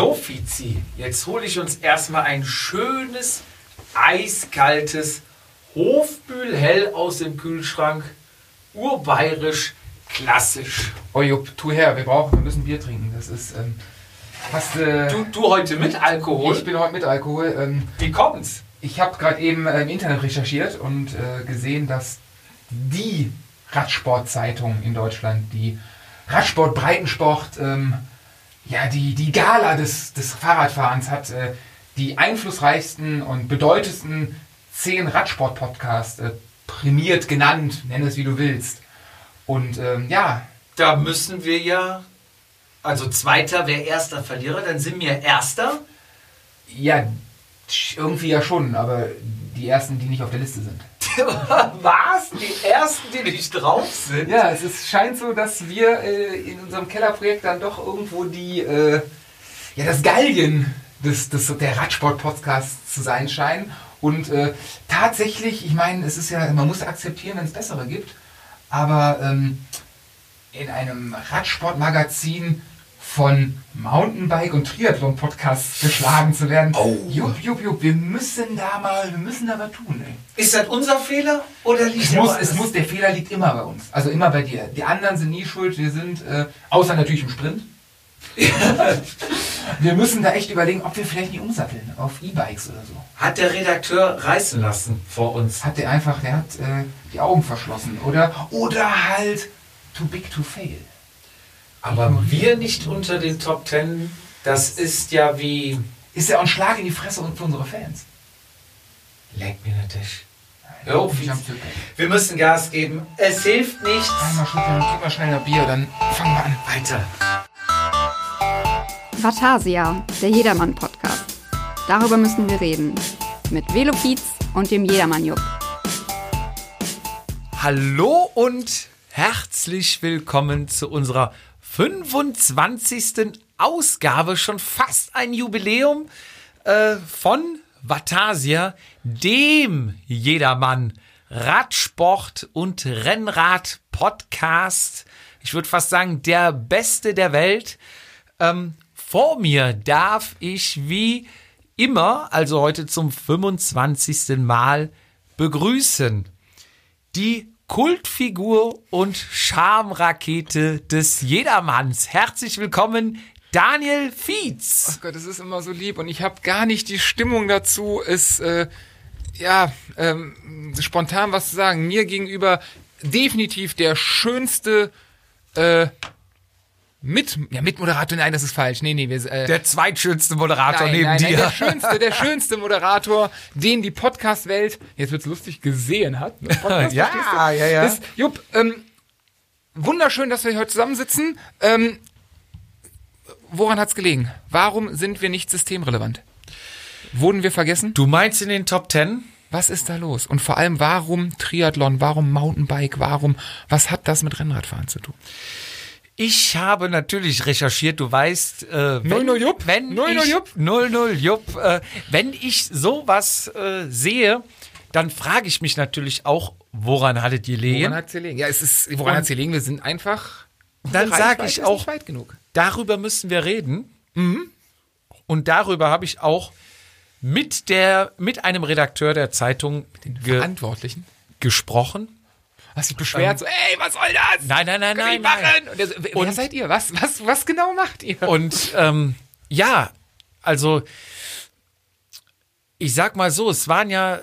So, Fizi, jetzt hole ich uns erstmal ein schönes, eiskaltes Hofbühlhell aus dem Kühlschrank. Urbayerisch, klassisch. Oh Jupp, tu her, wir brauchen, wir müssen Bier trinken. Das ist, ähm, hast äh, Du, du heute mit Alkohol? Ich bin heute mit Alkohol. Ähm, Wie kommt's? ich habe gerade eben äh, im Internet recherchiert und äh, gesehen, dass die Radsportzeitung in Deutschland, die Radsport Breitensport, ähm, ja, die, die Gala des, des Fahrradfahrens hat, äh, die einflussreichsten und bedeutendsten zehn Radsport-Podcasts äh, prämiert, genannt, nenn es wie du willst. Und ähm, ja, Da müssen wir ja, also Zweiter wäre erster Verlierer, dann sind wir Erster. ja, irgendwie ja schon, aber die ersten, die nicht auf der Liste sind. Was? Die Ersten, die nicht drauf sind? Ja, es ist, scheint so, dass wir äh, in unserem Kellerprojekt dann doch irgendwo die, äh, ja, das Gallien des, des, der Radsport-Podcasts zu sein scheinen. Und äh, tatsächlich, ich meine, es ist ja, man muss akzeptieren, wenn es bessere gibt, aber ähm, in einem Radsportmagazin von Mountainbike und Triathlon Podcasts geschlagen zu werden. Oh. Jupp, jupp, jupp, wir müssen da mal, wir müssen da was tun, ey. Ist das unser Fehler oder liegt Es der muss, es muss, der Fehler liegt immer bei uns. Also immer bei dir. Die anderen sind nie schuld. Wir sind, äh, außer natürlich im Sprint. wir müssen da echt überlegen, ob wir vielleicht nicht umsatteln auf E-Bikes oder so. Hat der Redakteur reißen lassen vor uns. Hat der einfach, der hat äh, die Augen verschlossen. Oder, oder halt too big to fail. Aber wir nicht unter den Top Ten, das ist ja wie... Ist ja auch ein Schlag in die Fresse für unsere Fans. Leck mir der Tisch. Zücken. wir müssen Gas geben. Es hilft nichts. Einmal schütteln, gib mal schnell ein Bier, dann fangen wir an. Weiter. Vatasia, der Jedermann-Podcast. Darüber müssen wir reden. Mit Velopiz und dem Jedermann-Jupp. Hallo und herzlich willkommen zu unserer 25. Ausgabe, schon fast ein Jubiläum äh, von Vatasia, dem Jedermann Radsport und Rennrad Podcast. Ich würde fast sagen, der beste der Welt. Ähm, vor mir darf ich wie immer, also heute zum 25. Mal, begrüßen die Kultfigur und Charmrakete des Jedermanns. Herzlich willkommen, Daniel Fietz. Ach Gott, das ist immer so lieb und ich habe gar nicht die Stimmung dazu, es äh, ja ähm, spontan was zu sagen. Mir gegenüber definitiv der schönste äh, mit ja Mitmoderator. Nein, das ist falsch. Nee, nee, wir äh, Der zweitschönste Moderator nein, neben nein, nein, dir. der schönste, der schönste Moderator, den die Podcast-Welt jetzt wird's lustig gesehen hat. Ne? Podcast, Ja, ja, ja. Ist, Jupp, ähm, wunderschön, dass wir heute zusammensitzen. Ähm, woran hat's gelegen? Warum sind wir nicht systemrelevant? Wurden wir vergessen? Du meinst in den Top Ten? Was ist da los? Und vor allem, warum Triathlon? Warum Mountainbike? Warum? Was hat das mit Rennradfahren zu tun? Ich habe natürlich recherchiert, du weißt, äh, wenn, 00 Jupp, wenn 00 ich, Jupp. 00 Jupp, äh, wenn ich sowas äh, sehe, dann frage ich mich natürlich auch, woran hattet ihr Woran Lehen? hat's gelegen? Ja, es ist, woran Und- hat's gelegen? Wir sind einfach. Dann sage ich auch, weit genug. darüber müssen wir reden. Und darüber habe ich auch mit der, mit einem Redakteur der Zeitung ge Verantwortlichen. gesprochen. Hast dich beschwert, so, ey, was soll das? Ähm, Nein, nein, nein, wir nein, nein. machen. Und, so, wer Und- seid ihr? Was, was, was genau macht ihr? Und ähm, ja, also ich sag mal so, es waren ja. äh,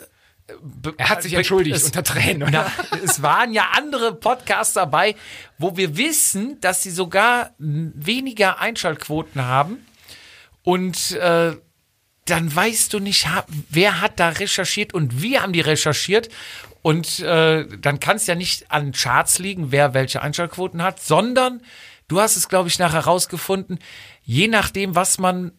be- er hat sich entschuldigt es, unter Tränen, oder? Na, es waren ja andere Podcasts dabei, wo wir wissen, dass sie sogar weniger Einschaltquoten haben. Und äh, dann weißt du nicht, wer hat da recherchiert und wie haben die recherchiert. Und äh, dann kann es ja nicht an Charts liegen, wer welche Einschaltquoten hat, sondern du hast es, glaube ich, nachher rausgefunden, je nachdem, was man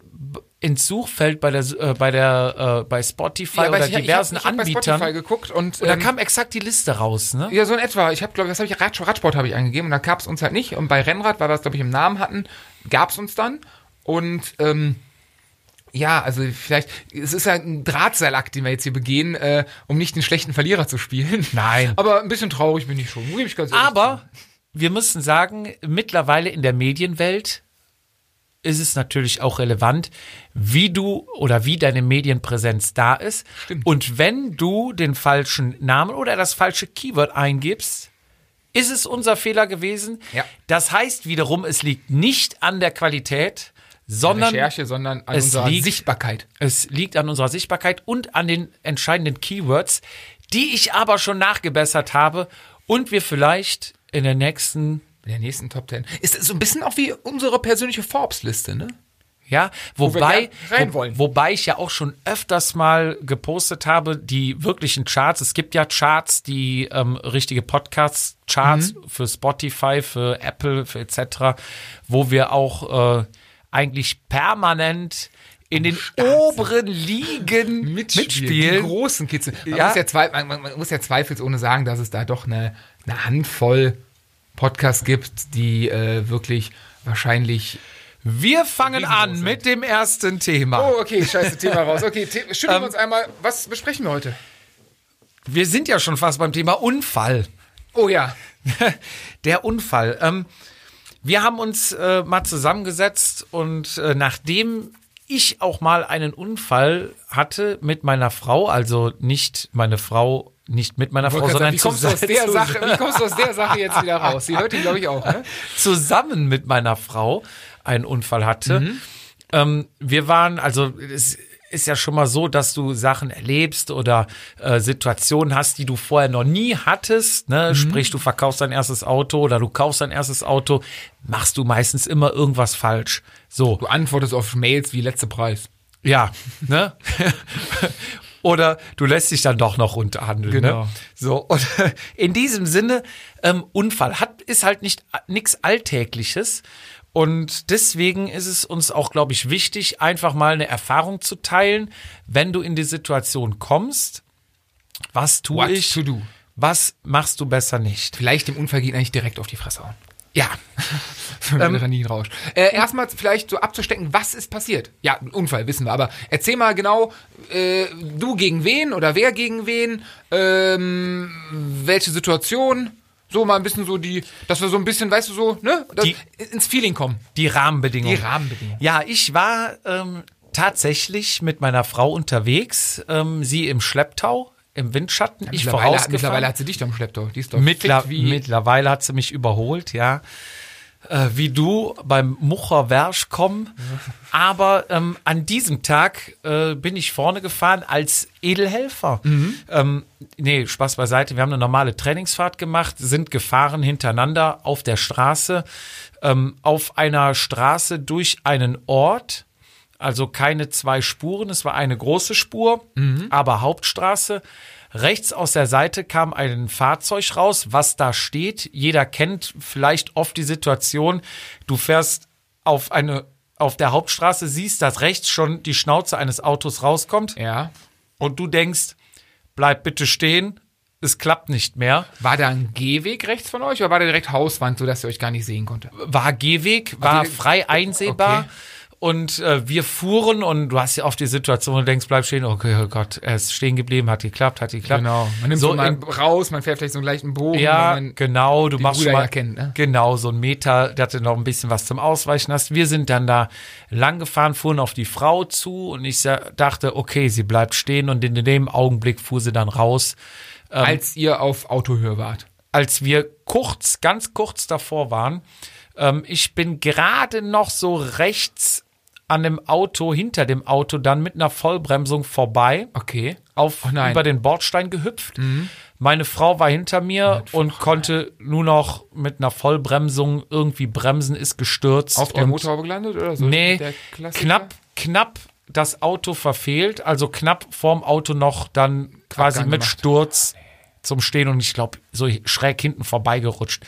ins Suchfeld bei der äh, bei der äh, bei Spotify aber oder ich- ich hab- diversen ich hab bei Anbietern Spotify geguckt und, und da ähm, kam exakt die Liste raus, ne? Ja, so in etwa. Ich habe, glaube ich, was habe ich Radsport, Radsport habe ich eingegeben und da gab es uns halt nicht. Und bei Rennrad, weil wir es, glaube ich, im Namen hatten, gab es uns dann. Und ähm, ja, also vielleicht, es ist halt ein Drahtseilakt, den wir jetzt hier begehen, äh, um nicht den schlechten Verlierer zu spielen. Nein. Aber ein bisschen traurig bin ich schon, muss ich ganz ehrlich Aber wir müssen sagen, mittlerweile in der Medienwelt ist es natürlich auch relevant, wie du oder wie deine Medienpräsenz da ist. Stimmt. Und wenn du den falschen Namen oder das falsche Keyword eingibst, ist es unser Fehler gewesen. Ja. Das heißt wiederum, es liegt nicht an der Qualität, sondern Recherche, sondern an es unserer liegt- Sichtbarkeit. es liegt an unserer Sichtbarkeit und an den entscheidenden Keywords, die ich aber schon nachgebessert habe und wir vielleicht in der nächsten, In der nächsten Top 10. Ist so ein bisschen auch wie unsere persönliche Forbes-Liste, ne? ja, wobei, wo, wollen. wobei ich ja auch schon öfters mal gepostet habe, die wirklichen Charts. Es gibt ja Charts, die ähm, richtige Podcast-Charts Mhm. für Spotify, für Apple, für etc., wo wir auch äh, eigentlich permanent in den oberen Ligen mitspielen. Die großen Kids. Man, Ja. muss ja zwei, man, man man muss ja zweifelsohne sagen, dass es da doch eine, eine Handvoll Podcasts gibt, die äh, wirklich wahrscheinlich. Wir fangen an mit dem ersten Thema. Oh, okay, scheiße, Thema raus. Okay, Ähm, schütteln wir uns einmal. Was besprechen wir heute? Wir sind ja schon fast beim Thema Unfall. Oh ja. Der Unfall. Ähm, wir haben uns äh, mal zusammengesetzt und äh, nachdem ich auch mal einen Unfall hatte mit meiner Frau, also nicht meine Frau, nicht mit meiner Frau, sondern wie kommst, du aus der Sache, wie kommst du aus der Sache jetzt wieder raus? Sie hört ihn, glaube ich, auch. Ne? zusammen mit meiner Frau einen Unfall hatte. Ähm, wir waren, also es ist ja schon mal so, dass du Sachen erlebst oder äh, Situationen hast, die du vorher noch nie hattest. Ne? Sprich, du verkaufst dein erstes Auto oder du kaufst dein erstes Auto, machst du meistens immer irgendwas falsch. So. Du antwortest auf Mails wie letzter Preis. Ja, ne? Oder du lässt dich dann doch noch runterhandeln. Genau. Ne? So, und in diesem Sinne, ähm, Unfall hat, ist halt nicht nichts Alltägliches. Und deswegen ist es uns auch, glaube ich, wichtig, einfach mal eine Erfahrung zu teilen, wenn du in die Situation kommst. Was tue What ich? Was machst du besser nicht? Vielleicht dem Unfallgegner nicht direkt auf die Fresse hauen. Ja, Für den Adrenalinrausch. Äh, erstmal vielleicht so abzustecken, was ist passiert? Ja, ein Unfall, wissen wir. Aber erzähl mal genau, äh, du gegen wen oder wer gegen wen, ähm, welche Situation, so mal ein bisschen so die, dass wir so ein bisschen, weißt du, so, ne, Die- ins Feeling kommen. die Rahmenbedingungen. Die Rahmenbedingungen. Ja, ich war ähm, tatsächlich mit meiner Frau unterwegs, ähm, sie im Schlepptau, im Windschatten, ich mittlerweile, mittlerweile hat sie dich doch im Schlepptau. Die ist doch Mittler mittlerweile hat sie mich überholt, ja. Äh, wie du beim Mucher Wersch kommen. Aber ähm, an diesem Tag äh, bin ich vorne gefahren als Edelhelfer. Mhm. Ähm, nee, Spaß beiseite. Wir haben eine normale Trainingsfahrt gemacht, sind gefahren hintereinander auf der Straße, ähm, auf einer Straße durch einen Ort. Also keine zwei Spuren, es war eine große Spur, aber Hauptstraße. Rechts aus der Seite kam ein Fahrzeug raus, was da steht. Jeder kennt vielleicht oft die Situation, du fährst auf eine auf der Hauptstraße, siehst, dass rechts schon die Schnauze eines Autos rauskommt Ja. und du denkst, bleib bitte stehen, es klappt nicht mehr. War da ein Gehweg rechts von euch oder war da direkt Hauswand, sodass ihr euch gar nicht sehen konnte? war Gehweg, war die- frei einsehbar. Okay. Und äh, wir fuhren und du hast ja oft die Situation, wo du denkst, bleib stehen, okay, oh Gott, er ist stehen geblieben, hat geklappt, hat geklappt. Genau. Man nimmt so, so mal in, raus, man fährt vielleicht so einen leichten Bogen. ja, genau, du machst schon mal, ja kennt, ne? genau, so ein Meter, dass du noch ein bisschen was zum Ausweichen hast. Wir sind dann da lang gefahren, fuhren auf die Frau zu und ich dachte, okay, sie bleibt stehen und in dem Augenblick fuhr sie dann raus. als ihr auf Autohöhe wart. als wir kurz, ganz kurz davor waren. Ähm, ich bin gerade noch so rechts an dem Auto, hinter dem Auto, dann mit einer Vollbremsung vorbei, Okay. auf, Oh nein. Mhm. über den Bordstein gehüpft. Meine Frau war hinter mir und konnte nur noch mit einer Vollbremsung irgendwie bremsen, ist gestürzt. Auf der Motorhaube gelandet oder so? Nee, knapp, knapp das Auto verfehlt, also knapp vorm Auto noch dann quasi Abgang mit gemacht. Sturz zum Stehen und ich glaube, so schräg hinten vorbeigerutscht.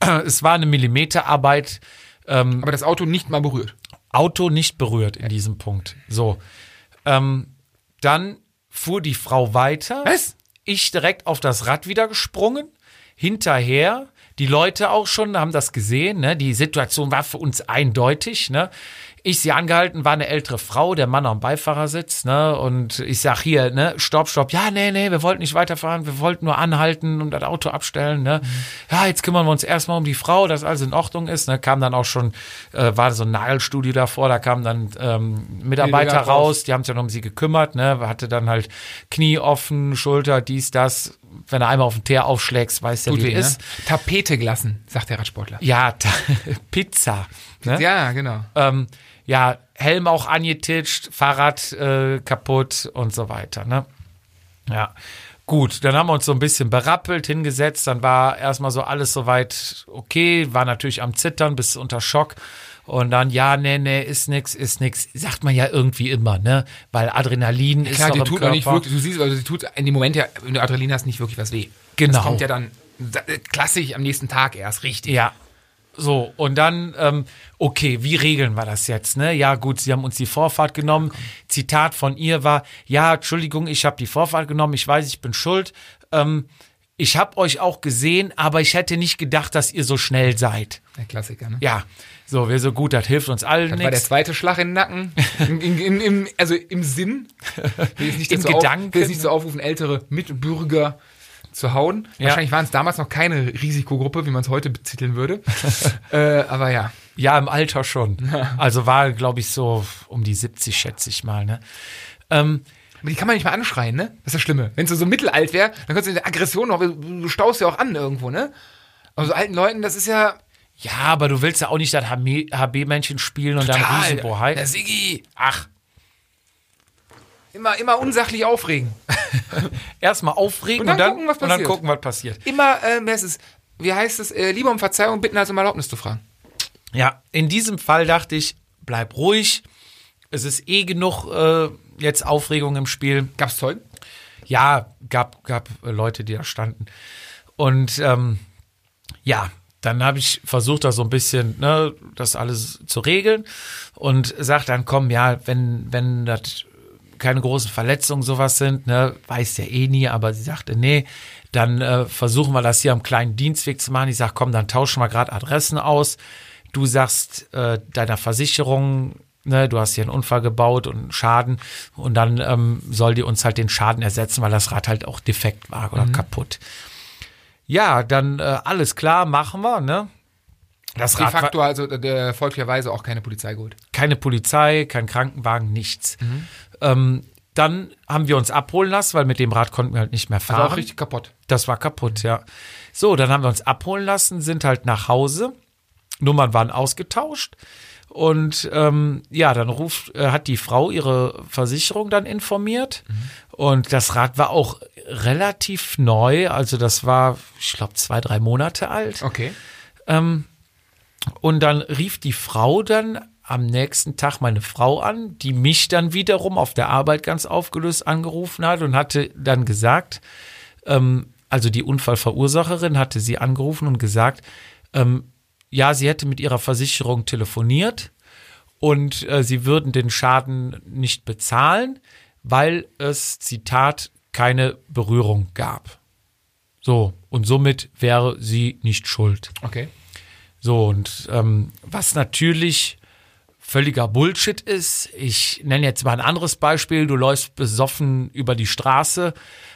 Es war eine Millimeterarbeit, Aber das Auto nicht mal berührt. Auto nicht berührt in diesem Punkt. So. Ähm, dann fuhr die Frau weiter. Was? Ich direkt auf das Rad wieder gesprungen. Hinterher. Die Leute auch schon haben das gesehen, ne? Die Situation war für uns eindeutig, ne? Ich sie angehalten, war eine ältere Frau, der Mann am Beifahrersitz, ne? Und ich sag hier, ne, stopp, stopp, ja, nee, nee, wir wollten nicht weiterfahren, wir wollten nur anhalten und das Auto abstellen, ne? Ja, jetzt kümmern wir uns erstmal um die Frau, dass alles in Ordnung ist, ne? Kam dann auch schon, äh, war so ein Nagelstudio davor, da kamen dann ähm, Mitarbeiter raus. raus, die haben sich dann um sie gekümmert, ne? Hatte dann halt Knie offen, Schulter, dies, das. Wenn er einmal auf den Teer aufschlägst, weiß der, Tut wie weh, es ne? ist. Tapete gelassen, sagt der Radsportler. Ja, Pizza. Ne? Ja, genau. Ähm, ja, Helm auch angetitscht, Fahrrad äh, kaputt und so weiter. Ne? Ja, gut, dann haben wir uns so ein bisschen berappelt, hingesetzt, dann war erstmal so alles soweit okay, war natürlich am Zittern, bis unter Schock. Und dann, ja, nee, nee, ist nix, ist nix. Sagt man ja irgendwie immer, ne? Weil Adrenalin ist Klar, noch dir im tut Körper. auch nicht wirklich, du siehst, also die tut in dem Moment ja, wenn du Adrenalin hast, nicht wirklich was weh. Genau. Das kommt ja dann da- äh, klassisch am nächsten Tag erst, richtig. Ja. So, und dann, ähm, okay, wie regeln wir das jetzt? Ne? Ja, gut, sie haben uns die Vorfahrt genommen. Zitat von ihr war, ja, Entschuldigung, ich habe die Vorfahrt genommen, ich weiß, ich bin schuld. Ähm, ich habe euch auch gesehen, aber ich hätte nicht gedacht, dass ihr so schnell seid. Der Klassiker, ne? Ja, so, wir so gut, das hilft uns allen Das war der zweite Schlag in den Nacken. In, in, in, im, also im Sinn. Will jetzt nicht Im Gedanken. Auf, will nicht so aufrufen, ältere Mitbürger zu hauen. Ja. Wahrscheinlich waren es damals noch keine Risikogruppe, wie man es heute betiteln würde. äh, aber ja. Ja, im Alter schon. Also war, glaube ich, so um die 70, schätze ich mal. Ne? Ähm, die kann man nicht mal anschreien, ne? Das ist das Schlimme. Wenn es so mittelalt wäre, dann könntest du die Aggression noch, du staust ja auch an irgendwo, ne? Aber so alten Leuten, das ist ja ja, aber du willst ja auch nicht das HB-Männchen spielen und dann. Riesenbohai. Der Siggi. Ach. Immer, immer unsachlich aufregen. erstmal aufregen Und und dann dann, gucken, was und dann passiert. gucken, was passiert. Immer, äh, wer ist es? Wie heißt es? Äh, lieber um Verzeihung bitten, als um Erlaubnis zu fragen. Ja, in diesem Fall dachte ich, bleib ruhig. Es ist eh genug äh, jetzt Aufregung im Spiel. Gab's Zeugen? Ja, gab, gab Leute, die da standen. Und ähm, ja, dann habe ich versucht, da so ein bisschen ne, das alles zu regeln und sagt dann, komm, ja, wenn, wenn das keine großen Verletzungen sowas sind, ne, weiß der eh nie, aber sie sagte, nee, dann äh, versuchen wir das hier am kleinen Dienstweg zu machen. Ich sag, komm, dann tauschen wir gerade Adressen aus. Du sagst äh, deiner Versicherung, ne, du hast hier einen Unfall gebaut und einen Schaden und dann ähm, soll die uns halt den Schaden ersetzen, weil das Rad halt auch defekt war oder kaputt. Ja, dann äh, alles klar, machen wir, ne? Das De Rad war, facto also der folglicherweise auch keine Polizei geholt. keine Polizei, kein Krankenwagen, nichts. Ähm, dann haben wir uns abholen lassen, weil mit dem Rad konnten wir halt nicht mehr fahren. auch richtig kaputt. Das war kaputt, ja. So, dann haben wir uns abholen lassen, sind halt nach Hause. Nummern waren ausgetauscht. Und ähm, ja, dann ruft, äh, hat die Frau ihre Versicherung dann informiert. Und das Rad war auch relativ neu. Also das war, ich glaube, zwei, drei Monate alt. Okay. Und dann rief die Frau dann am nächsten Tag meine Frau an, die mich dann wiederum auf der Arbeit ganz aufgelöst angerufen hat und hatte dann gesagt, ähm, also die Unfallverursacherin hatte sie angerufen und gesagt, ähm, ja, sie hätte mit ihrer Versicherung telefoniert und äh, sie würden den Schaden nicht bezahlen, weil es, Zitat, keine Berührung gab. So, und somit wäre sie nicht schuld. Okay. So, und ähm, was natürlich völliger Bullshit ist, ich nenne jetzt mal ein anderes Beispiel, du läufst besoffen über die Straße,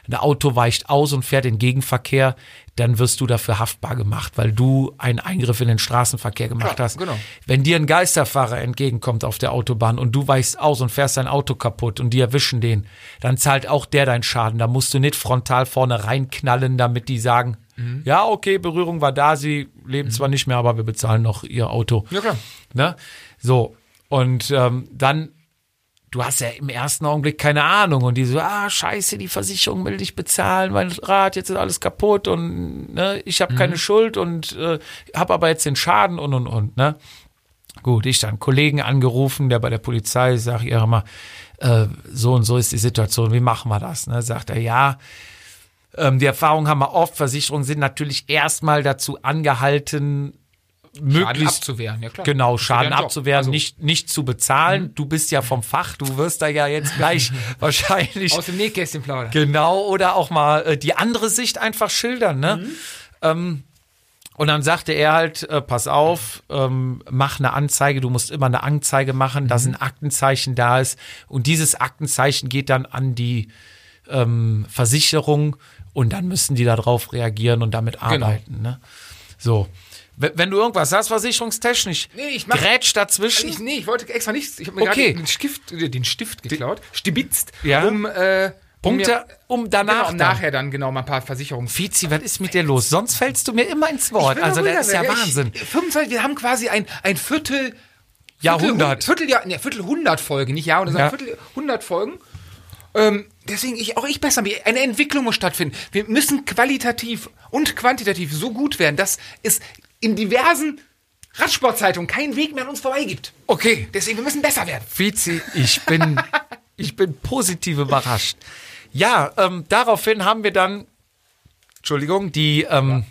ein Auto weicht aus und fährt in Gegenverkehr, dann wirst du dafür haftbar gemacht, weil du einen Eingriff in den Straßenverkehr gemacht Klar, hast. genau. Wenn dir ein Geisterfahrer entgegenkommt auf der Autobahn und du weichst aus und fährst dein Auto kaputt und die erwischen den, dann zahlt auch der deinen Schaden. Da musst du nicht frontal vorne reinknallen, damit die sagen, Mhm. ja, okay, Berührung war da, sie leben zwar nicht mehr, aber wir bezahlen noch ihr Auto. Ja, klar. Ne? So, und ähm, dann, du hast ja im ersten Augenblick keine Ahnung und die so, ah, scheiße, die Versicherung will dich bezahlen, mein Rad, jetzt ist alles kaputt und ne, ich habe keine Schuld und äh, habe aber jetzt den Schaden und und und, ne? Gut, ich dann einen Kollegen angerufen, der bei der Polizei, sag ich immer, äh, so und so ist die Situation, wie machen wir das? Ne? Sagt er, ja, ähm, die Erfahrung haben wir oft, Versicherungen sind natürlich erstmal dazu angehalten, möglichst abzuwehren, ja klar. Genau, Schaden abzuwehren, Also, nicht, nicht zu bezahlen. Du bist ja vom Fach, du wirst da ja jetzt gleich wahrscheinlich Aus dem Nähkästchen plaudern. genau oder auch mal äh, die andere Sicht einfach schildern, ne? Ähm, Und dann sagte er halt, äh, pass auf, ähm, mach eine Anzeige, du musst immer eine Anzeige machen, dass ein Aktenzeichen da ist. Und dieses Aktenzeichen geht dann an die ähm, Versicherung und dann müssen die darauf reagieren und damit arbeiten. Ne? So. Wenn du irgendwas hast, versicherungstechnisch, Nee, ich mach- grätsch dazwischen. Ich, nee, ich wollte extra nichts. Ich habe mir Okay. gerade den Stift, äh, den Stift geklaut, stibitzt, Ja. um, äh, Punkte, um, um danach. genau, um dann. nachher dann genau mal ein paar Versicherungs... Fizi, was ist mit dir los? Sonst fällst du mir immer ins Wort. Also, das ist ja. Wahnsinn. Ich, 25, wir haben quasi ein, ein Viertel... Jahrhundert. Viertel, Vierteljahr, nee, Viertel hundert Folgen, nicht Jahr, sondern Ja. Viertel hundert Folgen. Ähm, deswegen ich auch ich besser. Eine Entwicklung muss stattfinden. Wir müssen qualitativ und quantitativ so gut werden, dass es in diversen Radsportzeitungen keinen Weg mehr an uns vorbei gibt. Okay, Deswegen, wir müssen besser werden. Fizi, ich bin, ich bin positiv überrascht. Ja, ähm, daraufhin haben wir dann, Entschuldigung, die, ähm,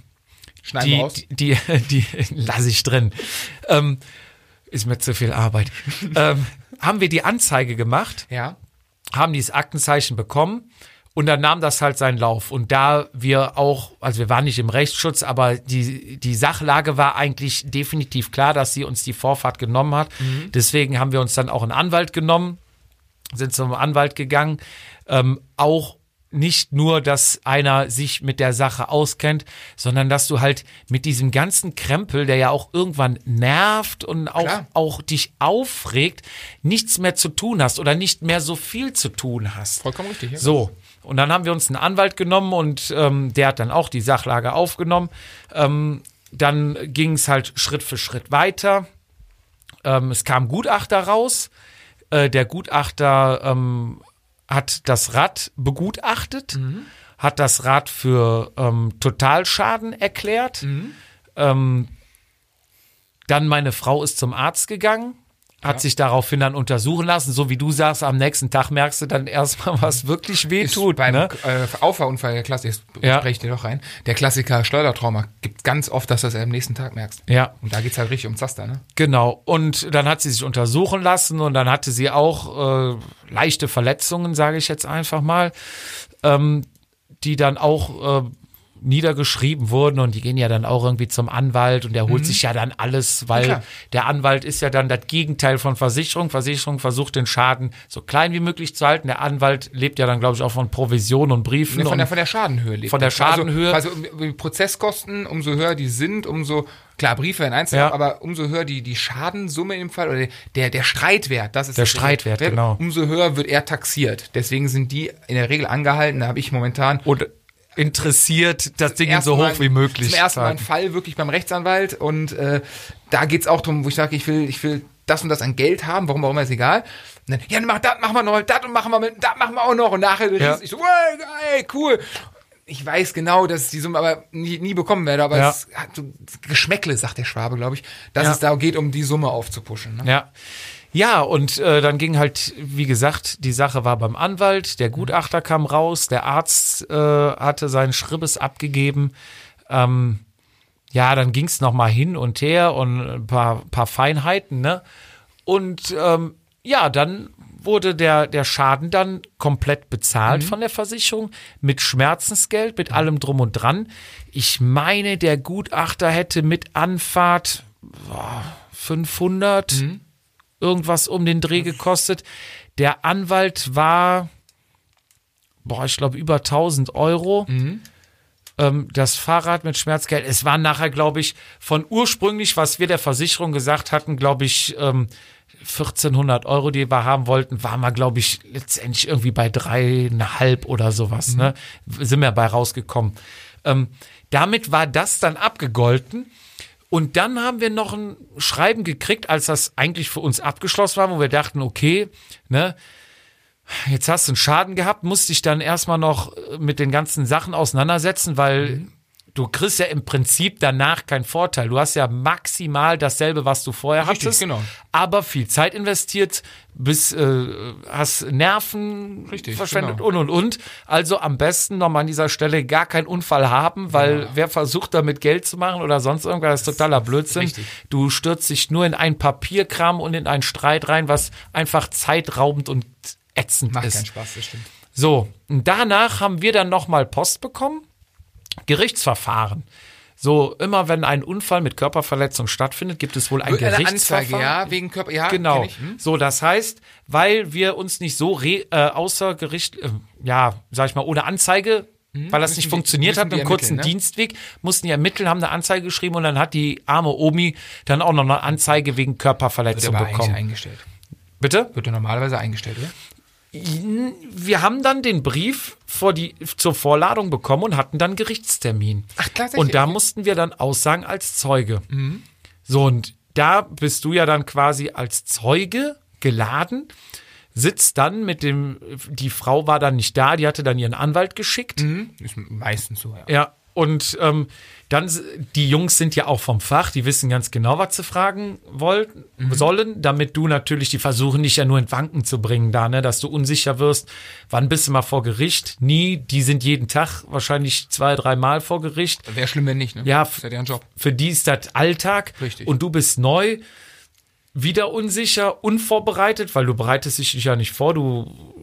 Schneiden wir die, die, die, die lasse ich drin. Ähm, ist mir zu viel Arbeit. ähm, haben wir die Anzeige gemacht, Ja. haben dieses Aktenzeichen bekommen und dann nahm das halt seinen Lauf. Und da wir auch, also wir waren nicht im Rechtsschutz, aber die, die Sachlage war eigentlich definitiv klar, dass sie uns die Vorfahrt genommen hat. Deswegen haben wir uns dann auch einen Anwalt genommen, sind zum Anwalt gegangen. Ähm, auch nicht nur, dass einer sich mit der Sache auskennt, sondern dass du halt mit diesem ganzen Krempel, der ja auch irgendwann nervt und auch, Klar. auch dich aufregt, nichts mehr zu tun hast oder nicht mehr so viel zu tun hast. Vollkommen richtig, ja. So. Und dann haben wir uns einen Anwalt genommen und ähm, der hat dann auch die Sachlage aufgenommen. Ähm, dann ging es halt Schritt für Schritt weiter. Ähm, es kam Gutachter raus. Äh, der Gutachter ähm, hat das Rad begutachtet, hat das Rad für ähm, Totalschaden erklärt. Ähm, dann meine Frau ist zum Arzt gegangen, hat sich daraufhin dann untersuchen lassen. So wie du sagst, am nächsten Tag merkst du dann erstmal, was wirklich weh Ist tut. beim Ne? äh, Auffahrunfall der Klassiker, jetzt Ja. spreche ich dir doch rein, der Klassiker Schleudertrauma gibt ganz oft, dass du das am nächsten Tag merkst. Ja. Und da geht's halt richtig um Zaster, ne? Genau. Und dann hat sie sich untersuchen lassen und dann hatte sie auch äh, leichte Verletzungen, sage ich jetzt einfach mal, ähm, die dann auch äh, niedergeschrieben wurden und die gehen ja dann auch irgendwie zum Anwalt und der holt sich ja dann alles, weil der Anwalt ist ja dann das Gegenteil von Versicherung. Versicherung versucht den Schaden so klein wie möglich zu halten. Der Anwalt lebt ja dann, glaube ich, auch von Provision und Briefen. Ne, von, der, von der Schadenhöhe lebt Von der das. Schadenhöhe. Also, also Prozesskosten, umso höher die sind, umso, klar, Briefe in Einzelnen, Ja. aber umso höher die, die Schadensumme im Fall, oder der, der Streitwert, das ist Der das Streitwert, Wert, genau. Umso höher wird er taxiert. Deswegen sind die in der Regel angehalten, da habe ich momentan und interessiert, das Ding so hoch Mal- wie möglich. Zum ersten Mal ein. Fall wirklich beim Rechtsanwalt und äh, da geht's auch drum, wo ich sage, ich will, ich will das und das an Geld haben, warum auch immer, ist egal. Und dann, ja, dann mach das machen wir noch, das und machen wir mit, das machen wir auch noch und nachher Ja. ich so, geil, cool. Ich weiß genau, dass ich die Summe aber nie, nie bekommen werde, aber Ja. es hat so Geschmäckle, sagt der Schwabe, glaube ich, dass Ja. es da geht, um die Summe aufzupuschen. Ne? Ja. Ja, und äh, dann ging halt, wie gesagt, die Sache war beim Anwalt, der Gutachter kam raus, der Arzt äh, hatte seinen Schribbes abgegeben. Ähm, ja, dann ging es nochmal hin und her und ein paar, paar Feinheiten, ne? Und ähm, ja, dann wurde der, der Schaden dann komplett bezahlt von der Versicherung mit Schmerzensgeld, mit allem drum und dran. Ich meine, der Gutachter hätte mit Anfahrt boah, 500 irgendwas um den Dreh gekostet. Der Anwalt war, boah, ich glaube, über 1000 Euro. Ähm, das Fahrrad mit Schmerzgeld. Es waren nachher, glaube ich, von ursprünglich, was wir der Versicherung gesagt hatten, glaube ich, ähm, 1400 Euro, die wir haben wollten, waren wir, glaube ich, letztendlich irgendwie bei dreieinhalb oder sowas. Ne? Sind wir bei rausgekommen. Ähm, damit war das dann abgegolten. Und dann haben wir noch ein Schreiben gekriegt, als das eigentlich für uns abgeschlossen war, wo wir dachten, okay, ne, jetzt hast du einen Schaden gehabt, musst dich dann erstmal noch äh, mit den ganzen Sachen auseinandersetzen, weil du kriegst ja im Prinzip danach keinen Vorteil. Du hast ja maximal dasselbe, was du vorher Richtig, hattest, genau. aber viel Zeit investiert, bis äh, hast Nerven Richtig, verschwendet genau. und und und. Also am besten nochmal an dieser Stelle gar keinen Unfall haben, weil wer versucht damit Geld zu machen oder sonst irgendwas, das ist totaler Blödsinn. Richtig. Du stürzt dich nur in ein Papierkram und in einen Streit rein, was einfach zeitraubend und ätzend Macht ist. keinen Spaß, das stimmt. So, und danach haben wir dann nochmal Post bekommen. Gerichtsverfahren. So, immer wenn ein Unfall mit Körperverletzung stattfindet, gibt es wohl ein Eine Gerichtsverfahren. Anzeige, ja, wegen Körper, ja, Genau. hm? So, das heißt, weil wir uns nicht so re, äh, außer Gericht, äh, ja, sag ich mal, ohne Anzeige, weil das Müssen nicht die- funktioniert müssen hat, die im kurzen ne? Dienstweg, mussten die ermitteln, haben eine Anzeige geschrieben und dann hat die arme Omi dann auch noch eine Anzeige wegen Wird Körperverletzung aber eigentlich bekommen. eingestellt. Bitte? Wird ja normalerweise eingestellt, oder? Wir haben dann den Brief vor die, zur Vorladung bekommen und hatten dann Gerichtstermin. Ach, tatsächlich? Und da mussten wir dann aussagen als Zeuge. Mhm. So, und da bist du ja dann quasi als Zeuge geladen, sitzt dann mit dem, die Frau war dann nicht da, die hatte dann ihren Anwalt geschickt. Hm? Ist meistens so, ja. Ja, und ähm, dann, die Jungs sind ja auch vom Fach, die wissen ganz genau, was sie fragen wollten, sollen, damit du natürlich, die versuchen dich ja nur in Wanken zu bringen da, ne, dass du unsicher wirst, wann bist du mal vor Gericht? Nie, die sind jeden Tag wahrscheinlich zwei, dreimal vor Gericht. Wäre schlimm, wenn nicht, ne? Ja, ist ja deren Job. Für die ist das Alltag. Richtig. Und du bist neu, wieder unsicher, unvorbereitet, weil du bereitest dich ja nicht vor, du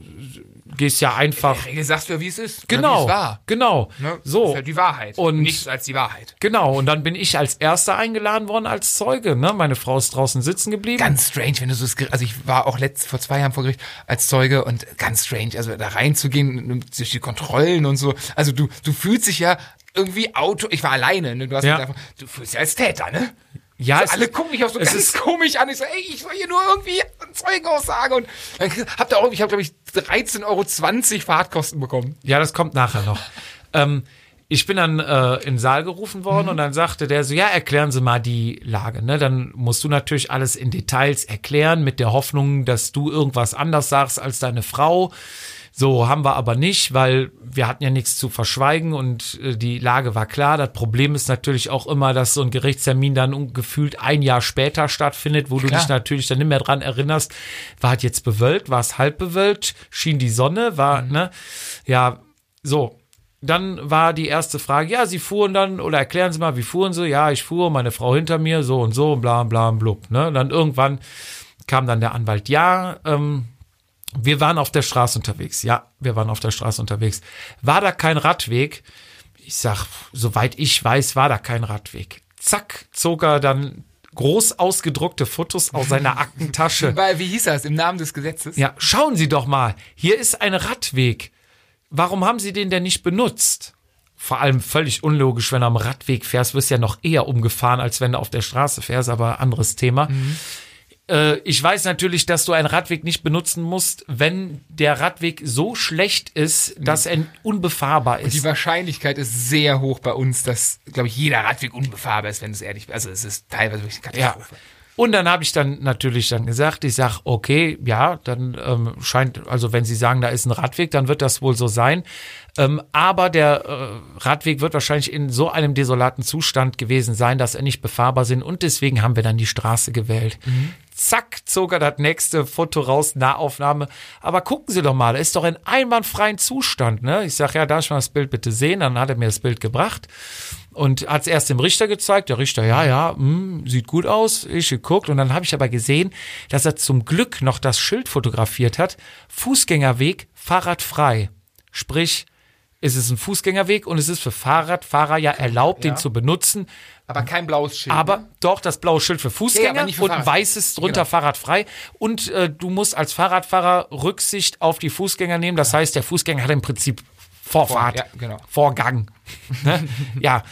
gehst ja einfach. Regel sagst du ja, wie es ist. Genau, Ja, genau. Ne? So. Ist ja die Wahrheit. Und- nichts als die Wahrheit. Genau, und dann bin ich als Erster eingeladen worden als Zeuge. Ne? Meine Frau ist draußen sitzen geblieben. Ganz strange, wenn du so, also ich war auch letzt, vor zwei Jahren vor Gericht als Zeuge und ganz strange, also da reinzugehen, durch die Kontrollen und so. Also du, du fühlst dich ja irgendwie Auto, ich war alleine, ne? Du hast Ja. einfach, du fühlst dich als Täter, ne? Ja, So, es- alle gucken mich auch so es ganz ist- komisch an. Ich so, ey, ich soll hier nur irgendwie Zeugenaussage und dann habt ihr auch, ich habe glaube ich 13,20 Euro Fahrtkosten bekommen. Ja, das kommt nachher noch. ähm, ich bin dann äh, in den Saal gerufen Mhm. worden und dann sagte der so, ja, erklären Sie mal die Lage. Ne? Dann musst du natürlich alles in Details erklären mit der Hoffnung, dass du irgendwas anders sagst als deine Frau. So haben wir aber nicht, weil wir hatten ja nichts zu verschweigen und äh, die Lage war klar. Das Problem ist natürlich auch immer, dass so ein Gerichtstermin dann gefühlt ein Jahr später stattfindet, wo du Klar. dich natürlich dann nicht mehr dran erinnerst, war es jetzt bewölkt, war es halb bewölkt, schien die Sonne, war, ne, ja, so. Dann war die erste Frage, ja, Sie fuhren dann, oder erklären Sie mal, wie fuhren Sie? Ja, ich fuhr, meine Frau hinter mir, so und so, bla, bla, blub, ne. Dann irgendwann kam dann der Anwalt, ja, ähm, wir waren auf der Straße unterwegs. Ja, wir waren auf der Straße unterwegs. War da kein Radweg? Ich sag, soweit ich weiß, war da kein Radweg. Zack, zog er dann groß ausgedruckte Fotos aus seiner Aktentasche. Weil, wie hieß das? Im Namen des Gesetzes? Ja, schauen Sie doch mal. Hier ist ein Radweg. Warum haben Sie den denn nicht benutzt? Vor allem völlig unlogisch, wenn du am Radweg fährst, wirst du ja noch eher umgefahren, als wenn du auf der Straße fährst, aber anderes Thema. Äh, ich weiß natürlich, dass du einen Radweg nicht benutzen musst, wenn der Radweg so schlecht ist, dass er unbefahrbar ist. Die Wahrscheinlichkeit ist sehr hoch bei uns, dass, glaube ich, jeder Radweg unbefahrbar ist, wenn es ehrlich Also es ist teilweise wirklich eine Ja. Und dann habe ich dann natürlich dann gesagt, ich sag, okay, ja, dann ähm, scheint, also wenn Sie sagen, da ist ein Radweg, dann wird das wohl so sein. Ähm, aber der äh, Radweg wird wahrscheinlich in so einem desolaten Zustand gewesen sein, dass er nicht befahrbar sind. Und deswegen haben wir dann die Straße gewählt. Zack, zog er das nächste Foto raus, Nahaufnahme. Aber gucken Sie doch mal, er ist doch in einwandfreien Zustand. Ne? Ich sag, ja, darf ich mal das Bild bitte sehen? Dann hat er mir das Bild gebracht und hat es erst dem Richter gezeigt. Der Richter, ja, ja, hm, sieht gut aus. Ich geguckt und dann habe ich aber gesehen, dass er zum Glück noch das Schild fotografiert hat. Fußgängerweg, fahrradfrei. Sprich, es ist ein Fußgängerweg und es ist für Fahrradfahrer ja erlaubt, den zu benutzen. Aber kein blaues Schild. Aber doch das blaue Schild für Fußgänger nicht für und ein Fahrrad. weißes drunter Genau. fahrradfrei. Und äh, du musst als Fahrradfahrer Rücksicht auf die Fußgänger nehmen. Das heißt, der Fußgänger hat im Prinzip Vorfahrt, ja, genau. Vorgang. ne? Ja.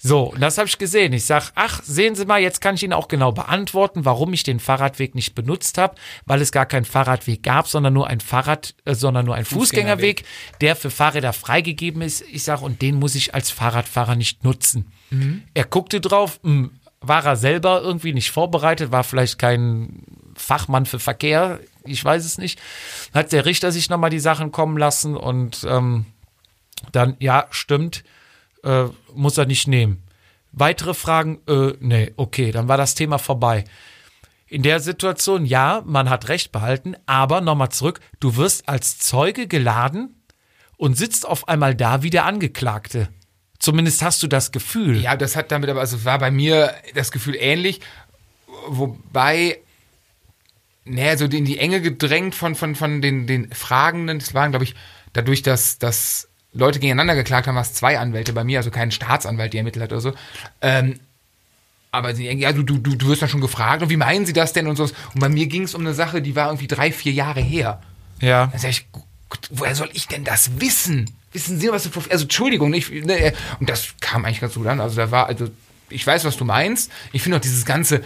So, das habe ich gesehen. Ich sag, ach, sehen Sie mal, jetzt kann ich Ihnen auch genau beantworten, warum ich den Fahrradweg nicht benutzt habe, weil es gar keinen Fahrradweg gab, sondern nur ein Fahrrad, äh, sondern nur ein Fußgängerweg, der für Fahrräder freigegeben ist. Ich sag, und den muss ich als Fahrradfahrer nicht nutzen. Er guckte drauf, mh, war er selber irgendwie nicht vorbereitet, war vielleicht kein Fachmann für Verkehr, ich weiß es nicht. Hat der Richter sich nochmal die Sachen kommen lassen und ähm, dann, ja, stimmt, äh, muss er nicht nehmen. Weitere Fragen, äh, nee, okay, dann war das Thema vorbei. In der Situation, ja, man hat Recht behalten, aber nochmal zurück, du wirst als Zeuge geladen und sitzt auf einmal da wie der Angeklagte. Zumindest hast du das Gefühl. Ja, das hat damit aber, also war bei mir das Gefühl ähnlich, wobei, naja, so in die Enge gedrängt von, von, von den, den Fragenden, es waren, glaube ich, dadurch, dass, dass Leute gegeneinander geklagt haben, was zwei Anwälte bei mir, also kein Staatsanwalt, der ermittelt hat oder so. Ähm, aber sie, ja, du, du, du du wirst dann schon gefragt, und wie meinen sie das denn und so. Und bei mir ging es um eine Sache, die war irgendwie drei, vier Jahre her. Ja. Dann sag ich, Gott, woher soll ich denn das wissen? Wissen Sie, was du, also Entschuldigung, ich, ne, und das kam eigentlich ganz gut an. Also da war, also ich weiß, was du meinst. Ich finde auch dieses ganze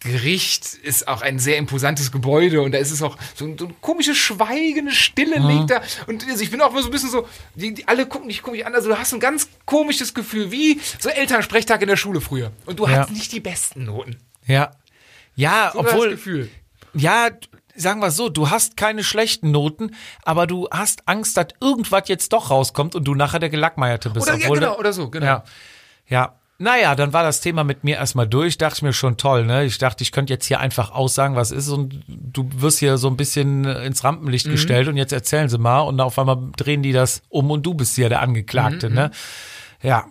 Gericht ist auch ein sehr imposantes Gebäude und da ist es auch so, ein- so eine komische, schweigende Stille liegt da. Und also ich bin auch immer so ein bisschen so, die, die alle gucken dich komisch an. Also du hast ein ganz komisches Gefühl, wie so Elternsprechtag in der Schule früher. Und du Ja. hast nicht die besten Noten. Ja. Ja, So das obwohl, Gefühl. ja, sagen wir so, du hast keine schlechten Noten, aber du hast Angst, dass irgendwas jetzt doch rauskommt und du nachher der Gelackmeierte bist. Oder, ja, genau, oder so, genau. Ja. Ja. Naja, dann war das Thema mit mir erstmal durch. Dachte ich mir schon toll, ne? Ich dachte, ich könnte jetzt hier einfach aussagen, was ist und du wirst hier so ein bisschen äh, ins Rampenlicht Mhm. gestellt und jetzt erzählen sie mal und auf einmal drehen die das um und du bist hier der Angeklagte, Mhm, ne? Ja.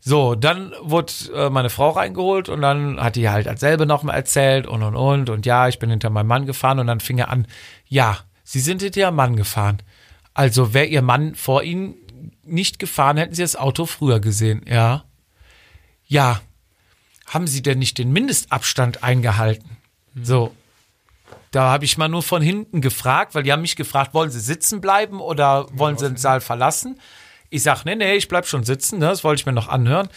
So, dann wurde äh, meine Frau reingeholt und dann hat die halt selber nochmal erzählt und und und und ja, ich bin hinter meinem Mann gefahren und dann fing er an, ja, sie sind hinter ihrem Mann gefahren. Also wäre ihr Mann vor ihnen nicht gefahren, hätten sie das Auto früher gesehen, ja. Ja, haben sie denn nicht den Mindestabstand eingehalten? So. Da habe ich mal nur von hinten gefragt, weil die haben mich gefragt, wollen sie sitzen bleiben oder wollen sie den Saal verlassen? Ich sag, nee, nee, ich bleib schon sitzen, ne, das wollte ich mir noch anhören.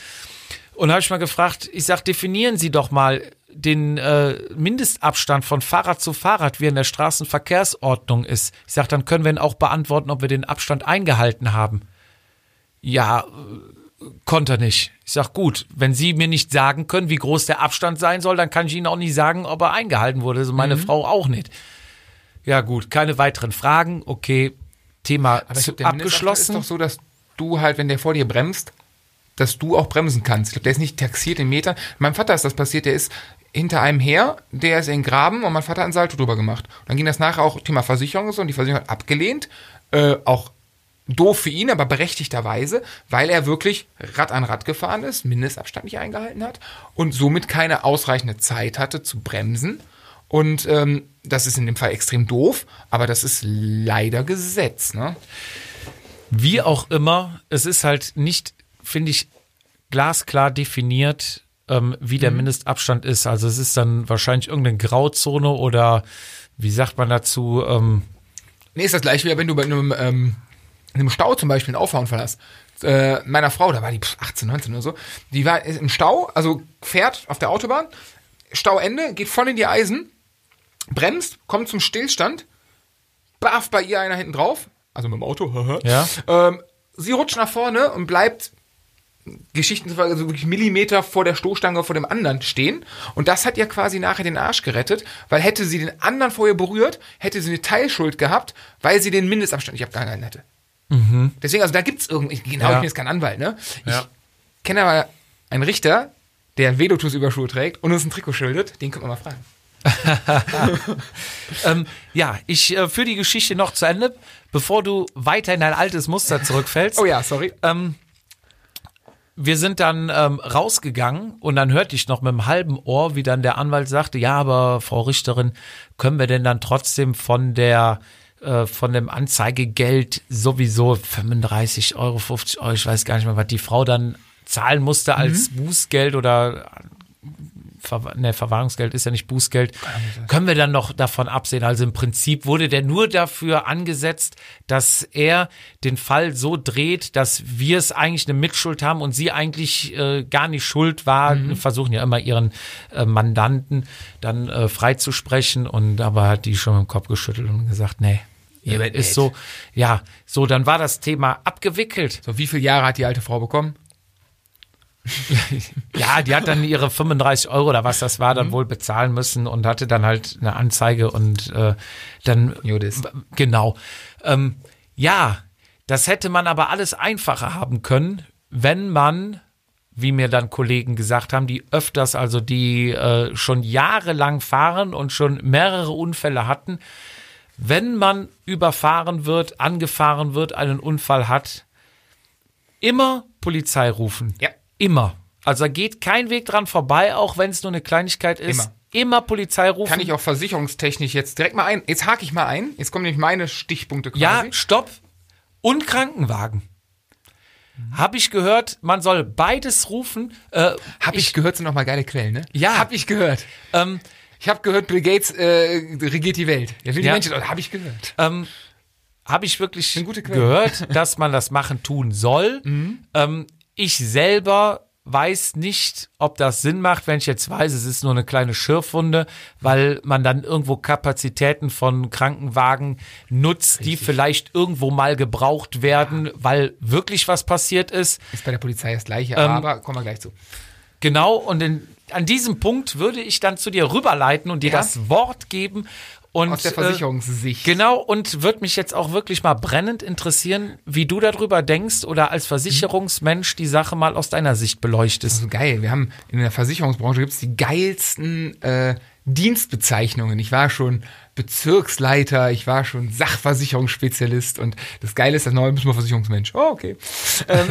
Und habe ich mal gefragt, ich sag, definieren Sie doch mal den äh, Mindestabstand von Fahrrad zu Fahrrad, wie er in der Straßenverkehrsordnung ist. Ich sag, dann können wir ihn auch beantworten, ob wir den Abstand eingehalten haben. Ja, äh, konnte er nicht. Ich sag, gut, wenn Sie mir nicht sagen können, wie groß der Abstand sein soll, dann kann ich Ihnen auch nicht sagen, ob er eingehalten wurde. Also meine Frau auch nicht. Ja, gut, keine weiteren Fragen. Okay, Thema Aber ich zu- der abgeschlossen. ist doch so, dass du halt, wenn der vor dir bremst, dass du auch bremsen kannst. Ich glaube, der ist nicht taxiert in Metern. Meinem Vater ist das passiert, der ist hinter einem her, der ist in den Graben und mein Vater hat einen Salto drüber gemacht. Und dann ging das nachher auch Thema Versicherung und so und die Versicherung hat abgelehnt. Äh, auch doof für ihn, aber berechtigterweise, weil er wirklich Rad an Rad gefahren ist, Mindestabstand nicht eingehalten hat und somit keine ausreichende Zeit hatte zu bremsen. Und ähm, das ist in dem Fall extrem doof, aber das ist leider Gesetz. Ne? Wie auch immer, es ist halt nicht, finde ich, glasklar definiert, ähm, wie der Mindestabstand ist. Also es ist dann wahrscheinlich irgendeine Grauzone oder wie sagt man dazu? Ähm, Nee, ist das gleiche, wie wenn du bei einem, ähm, in einem Stau zum Beispiel einen Auffahrunfall. Äh, meiner Frau, da war die pf, 18, 19 oder so, die war im Stau, also fährt auf der Autobahn, Stauende, geht voll in die Eisen, bremst, kommt zum Stillstand, baff bei ihr einer hinten drauf, also mit dem Auto, haha. Ja. ähm, sie rutscht nach vorne und bleibt Geschichten, also wirklich Millimeter vor der Stoßstange vor dem anderen stehen. Und das hat ihr quasi nachher den Arsch gerettet, weil hätte sie den anderen vorher berührt, hätte sie eine Teilschuld gehabt, weil sie den Mindestabstand nicht abgehalten hätte. Deswegen, also da gibt's irgendwie, genau, Ja. ich bin jetzt kein Anwalt, ne? Ich Ja. kenne aber einen Richter, der Velotus-Überschuhe trägt und uns ein Trikot schildet, den können wir mal fragen. ähm, ja, ich äh, führe die Geschichte noch zu Ende, bevor du weiter in dein altes Muster zurückfällst. Oh ja, sorry. Ähm, wir sind dann ähm, rausgegangen und dann hörte ich noch mit einem halben Ohr, wie dann der Anwalt sagte, ja, aber Frau Richterin, können wir denn dann trotzdem von der von dem Anzeigegeld sowieso 35 Euro, 50 Euro, ich weiß gar nicht mehr, was die Frau dann zahlen musste als Bußgeld oder Ver ne, Verwahrungsgeld ist ja nicht Bußgeld. Können wir dann noch davon absehen? Also im Prinzip wurde der nur dafür angesetzt, dass er den Fall so dreht, dass wir es eigentlich eine Mitschuld haben und sie eigentlich äh, gar nicht schuld war. Mhm. Versuchen ja immer ihren äh, Mandanten dann äh, freizusprechen und aber hat die schon mit dem Kopf geschüttelt und gesagt, nee. Werdet ist so, ja, so, dann war das Thema abgewickelt. So, wie viele Jahre hat die alte Frau bekommen? Ja, die hat dann ihre 35 Euro oder was das war, Mhm. dann wohl bezahlen müssen und hatte dann halt eine Anzeige und äh, dann Judis. genau. Ähm, ja, das hätte man aber alles einfacher haben können, wenn man, wie mir dann Kollegen gesagt haben, die öfters, also die äh, schon jahrelang fahren und schon mehrere Unfälle hatten, wenn man überfahren wird, angefahren wird, einen Unfall hat, immer Polizei rufen. Ja. Immer. Also da geht kein Weg dran vorbei, auch wenn es nur eine Kleinigkeit ist. Immer. Immer Polizei rufen. Kann ich auch versicherungstechnisch jetzt direkt mal ein. Jetzt hake ich mal ein. Jetzt kommen nämlich meine Stichpunkte quasi. Ja, stopp. und Krankenwagen. Habe ich gehört, man soll beides rufen. Äh, Hab ich, gehört, sind noch mal geile Quellen, ne? Ja. Hab ich gehört. ähm, Ich habe gehört, Bill Gates äh, regiert die Welt. Er will die Ja. Menschen, habe ich gehört. ähm, habe ich wirklich gehört, dass man das machen tun soll. Ähm, ich selber weiß nicht, ob das Sinn macht, wenn ich jetzt weiß, es ist nur eine kleine Schürfwunde, weil man dann irgendwo Kapazitäten von Krankenwagen nutzt, die vielleicht irgendwo mal gebraucht werden, weil wirklich was passiert ist. Ist bei der Polizei das gleiche, Ähm, aber kommen wir gleich zu. Genau, und in, an diesem Punkt würde ich dann zu dir rüberleiten und dir Ja. das Wort geben. Und, Aus der äh, Versicherungssicht. Genau, und würde mich jetzt auch wirklich mal brennend interessieren, wie du darüber denkst oder als Versicherungsmensch die Sache mal aus deiner Sicht beleuchtest. so geil. Wir haben in der Versicherungsbranche gibt's die geilsten äh, Dienstbezeichnungen. Ich war schon Bezirksleiter, ich war schon Sachversicherungsspezialist und das Geile ist, das neue müssen wir Versicherungsmensch. Oh, okay. ähm,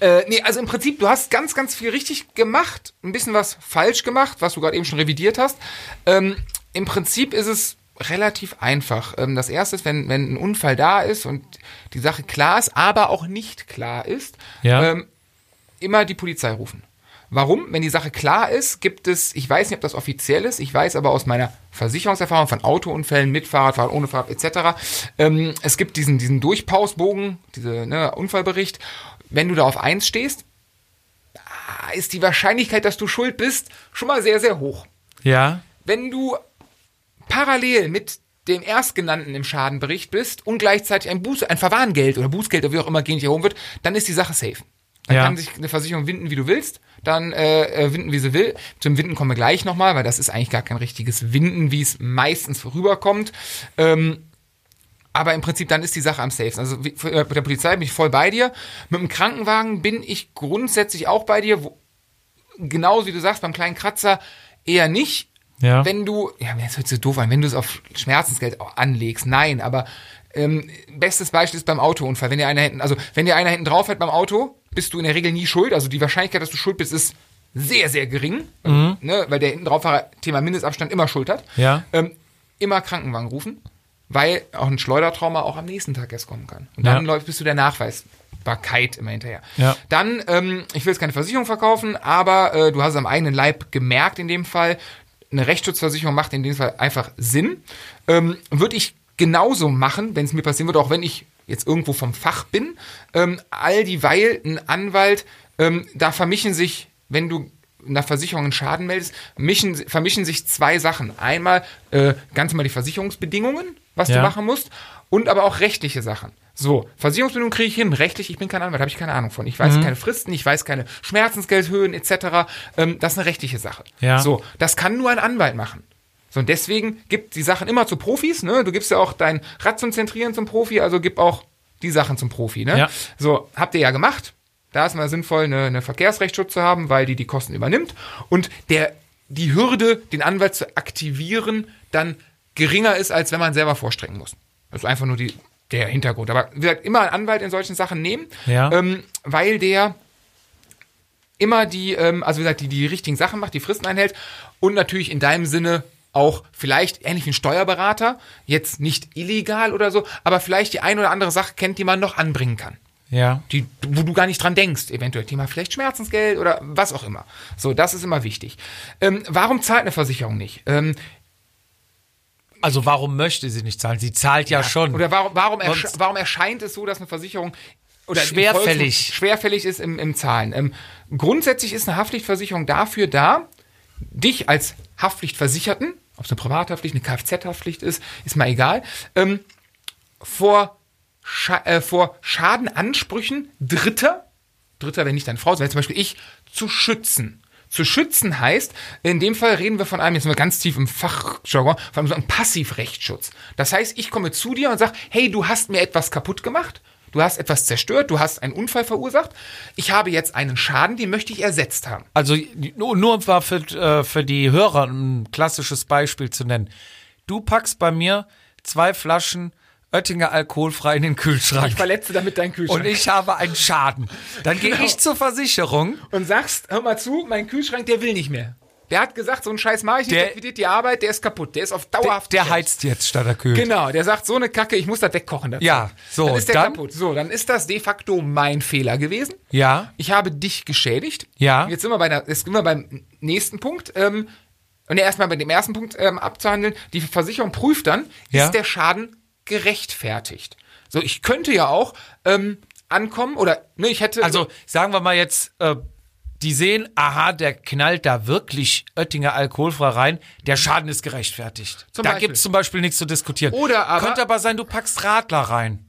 äh, nee, also im Prinzip, du hast ganz, ganz viel richtig gemacht, ein bisschen was falsch gemacht, was du gerade eben schon revidiert hast. Ähm, Im Prinzip ist es relativ einfach. Ähm, das erste ist, wenn, wenn ein Unfall da ist und die Sache klar ist, aber auch nicht klar ist, Ja. ähm, immer die Polizei rufen. Warum? Wenn die Sache klar ist, gibt es, ich weiß nicht, ob das offiziell ist, ich weiß aber aus meiner Versicherungserfahrung von Autounfällen mit Fahrradfahren, ohne Fahrrad etc., ähm, es gibt diesen, diesen Durchpausbogen, diese ne, Unfallbericht. Wenn du da auf eins stehst, ist die Wahrscheinlichkeit, dass du schuld bist, schon mal sehr, sehr hoch. Ja, Wenn du parallel mit dem Erstgenannten im Schadenbericht bist und gleichzeitig ein Buß, ein Verwarngeld oder Bußgeld oder wie auch immer gegen dich erhoben wird, dann ist die Sache safe. Dann Ja. kann sich eine Versicherung winden, wie du willst, dann äh, äh, winden, wie sie will. Zum Winden kommen wir gleich nochmal, weil das ist eigentlich gar kein richtiges Winden, wie es meistens vorüberkommt. Ähm, aber im Prinzip dann ist die Sache am safesten. Also wie- äh, mit der Polizei bin ich voll bei dir. Mit dem Krankenwagen bin ich grundsätzlich auch bei dir. Wo, genauso wie du sagst, beim kleinen Kratzer eher nicht. Ja. Wenn du, ja, das hört sich so doof an, wenn du es auf Schmerzensgeld anlegst, nein, aber ähm, bestes Beispiel ist beim Autounfall. Wenn dir einer hinten, also wenn dir einer hinten drauf fährt beim Auto, bist du in der Regel nie schuld. Also die Wahrscheinlichkeit, dass du schuld bist, ist sehr, sehr gering, ne, weil der hinten drauf Thema Mindestabstand immer Schuld hat. Ja. Ähm, immer Krankenwagen rufen, weil auch ein Schleudertrauma auch am nächsten Tag erst kommen kann. Und dann Ja. läuft bist du der Nachweisbarkeit immer hinterher. Ja. Dann, ähm, ich will jetzt keine Versicherung verkaufen, aber äh, du hast es am eigenen Leib gemerkt in dem Fall. Eine Rechtsschutzversicherung macht in dem Fall einfach Sinn. Ähm, Würde ich genauso machen, wenn es mir passieren würde, auch wenn ich jetzt irgendwo vom Fach bin. Ähm, all dieweil ein Anwalt, ähm, da vermischen sich, wenn du nach Versicherung einen Schaden meldest, mischen, vermischen sich zwei Sachen. Einmal äh, ganz mal die Versicherungsbedingungen, was Ja. du machen musst, und aber auch rechtliche Sachen. So, Versicherungsbedingungen kriege ich hin, rechtlich, ich bin kein Anwalt, habe ich keine Ahnung von. Ich weiß Mhm. keine Fristen, ich weiß keine Schmerzensgeldhöhen etc. Ähm, das ist eine rechtliche Sache. Ja. So, das kann nur ein Anwalt machen. So, und deswegen gibt die Sachen immer zu Profis, ne? Du gibst ja auch dein Rad zum Zentrieren zum Profi, also gib auch die Sachen zum Profi, ne? Ja. So, habt ihr ja gemacht. Da ist mal sinnvoll, eine, eine Verkehrsrechtsschutz zu haben, weil die die Kosten übernimmt. Und der, die Hürde, den Anwalt zu aktivieren, dann geringer ist, als wenn man selber vorstrecken muss. Das ist einfach nur die, der Hintergrund. Aber wie gesagt, immer einen Anwalt in solchen Sachen nehmen, Ja. ähm, weil der immer die, ähm, also wie gesagt, die, die richtigen Sachen macht, die Fristen einhält und natürlich in deinem Sinne auch vielleicht ähnlich wie ein Steuerberater, jetzt nicht illegal oder so, aber vielleicht die eine oder andere Sache kennt, die man noch anbringen kann. ja. Die, wo du gar nicht dran denkst, eventuell Thema vielleicht Schmerzensgeld oder was auch immer. So, das ist immer wichtig. Ähm, warum zahlt eine Versicherung nicht? Ähm, Also warum möchte sie nicht zahlen? Sie zahlt ja, schon. Oder warum, warum, ersch Sonst- warum erscheint es so, dass eine Versicherung oder Schwerfällig. Schwerfällig ist im, im Zahlen? Ähm, grundsätzlich ist eine Haftpflichtversicherung dafür da, dich als Haftpflichtversicherten, ob es eine Privathaftpflicht, eine Kfz-Haftpflicht ist, ist mal egal, ähm, vor, Scha äh, vor Schadenansprüchen Dritter, Dritter, wenn nicht deine Frau, sondern zum Beispiel ich, zu schützen. Zu schützen heißt, in dem Fall reden wir von einem, jetzt sind wir ganz tief im Fachjargon, von einem Passivrechtsschutz. Das heißt, ich komme zu dir und sage, hey, du hast mir etwas kaputt gemacht, du hast etwas zerstört, du hast einen Unfall verursacht, ich habe jetzt einen Schaden, den möchte ich ersetzt haben. Also nur, nur mal für, äh, für die Hörer ein klassisches Beispiel zu nennen. Du packst bei mir zwei Flaschen Oettinger alkoholfrei in den Kühlschrank. Ich verletze damit deinen Kühlschrank. und ich habe einen Schaden. Dann gehe ich zur Versicherung. und sagst, hör mal zu, mein Kühlschrank, der will nicht mehr. Der hat gesagt, so einen Scheiß mache ich nicht, Der- der quittiert die Arbeit, der ist kaputt, der ist auf dauerhaft. Der gestellt. heizt jetzt statt er kühlt. Genau, der sagt, so eine Kacke, ich muss das wegkochen. dazu. Ja, so, Dann ist der dann- kaputt. So, dann ist das de facto mein Fehler gewesen. Ja. Ich habe dich geschädigt. Ja. Jetzt sind wir, bei der, jetzt sind wir beim nächsten Punkt. Ähm, und erstmal bei dem ersten Punkt ähm, abzuhandeln. Die Versicherung prüft dann, Ja. ist der Schaden gerechtfertigt. So, ich könnte ja auch ähm, ankommen oder ne, ich hätte. Also sagen wir mal jetzt, äh, die sehen, aha, der knallt da wirklich Oettinger alkoholfrei rein, der Schaden ist gerechtfertigt. Zum da Beispiel. gibt's zum Beispiel nichts zu diskutieren. Oder aber- Könnte aber sein, du packst Radler rein.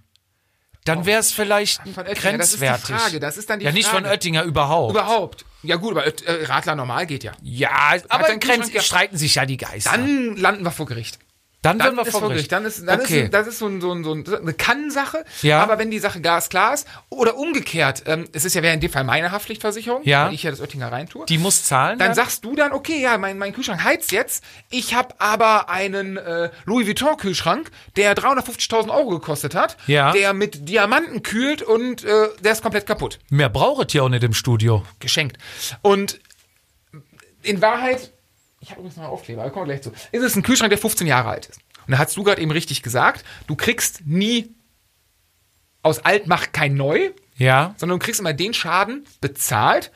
Dann wäre es vielleicht Von Oettinger, das ist die grenzwertig. Frage, das ist dann die ja, nicht Frage. von Oettinger überhaupt. überhaupt. Ja gut, aber äh, Radler normal geht ja. ja, aber ja- streiten sich ja die Geister. Dann landen wir vor Gericht. Dann, Dann wir ist vor Gericht. Dann ist, dann okay. ist, das ist so, ein, so, ein, so ein, eine Kann-Sache. Ja. Aber wenn die Sache glasklar ist, oder umgekehrt, ähm, es ist ja wäre in dem Fall meine Haftpflichtversicherung, Ja. weil ich ja das Oettinger reintue. die muss zahlen. dann sagst du dann, okay, ja, mein, mein Kühlschrank heizt jetzt. Ich habe aber einen äh, Louis Vuitton Kühlschrank, der 350.000 Euro gekostet hat, Ja. der mit Diamanten kühlt und äh, der ist komplett kaputt. Mehr braucht ihr auch nicht im Studio. Geschenkt. Und in Wahrheit, ich habe übrigens noch einen Aufkleber, da kommen wir gleich zu, ist es ein Kühlschrank, der 15 Jahre alt ist. Und da hast du gerade eben richtig gesagt, du kriegst nie aus alt macht kein neu, Ja. sondern du kriegst immer den Schaden bezahlt,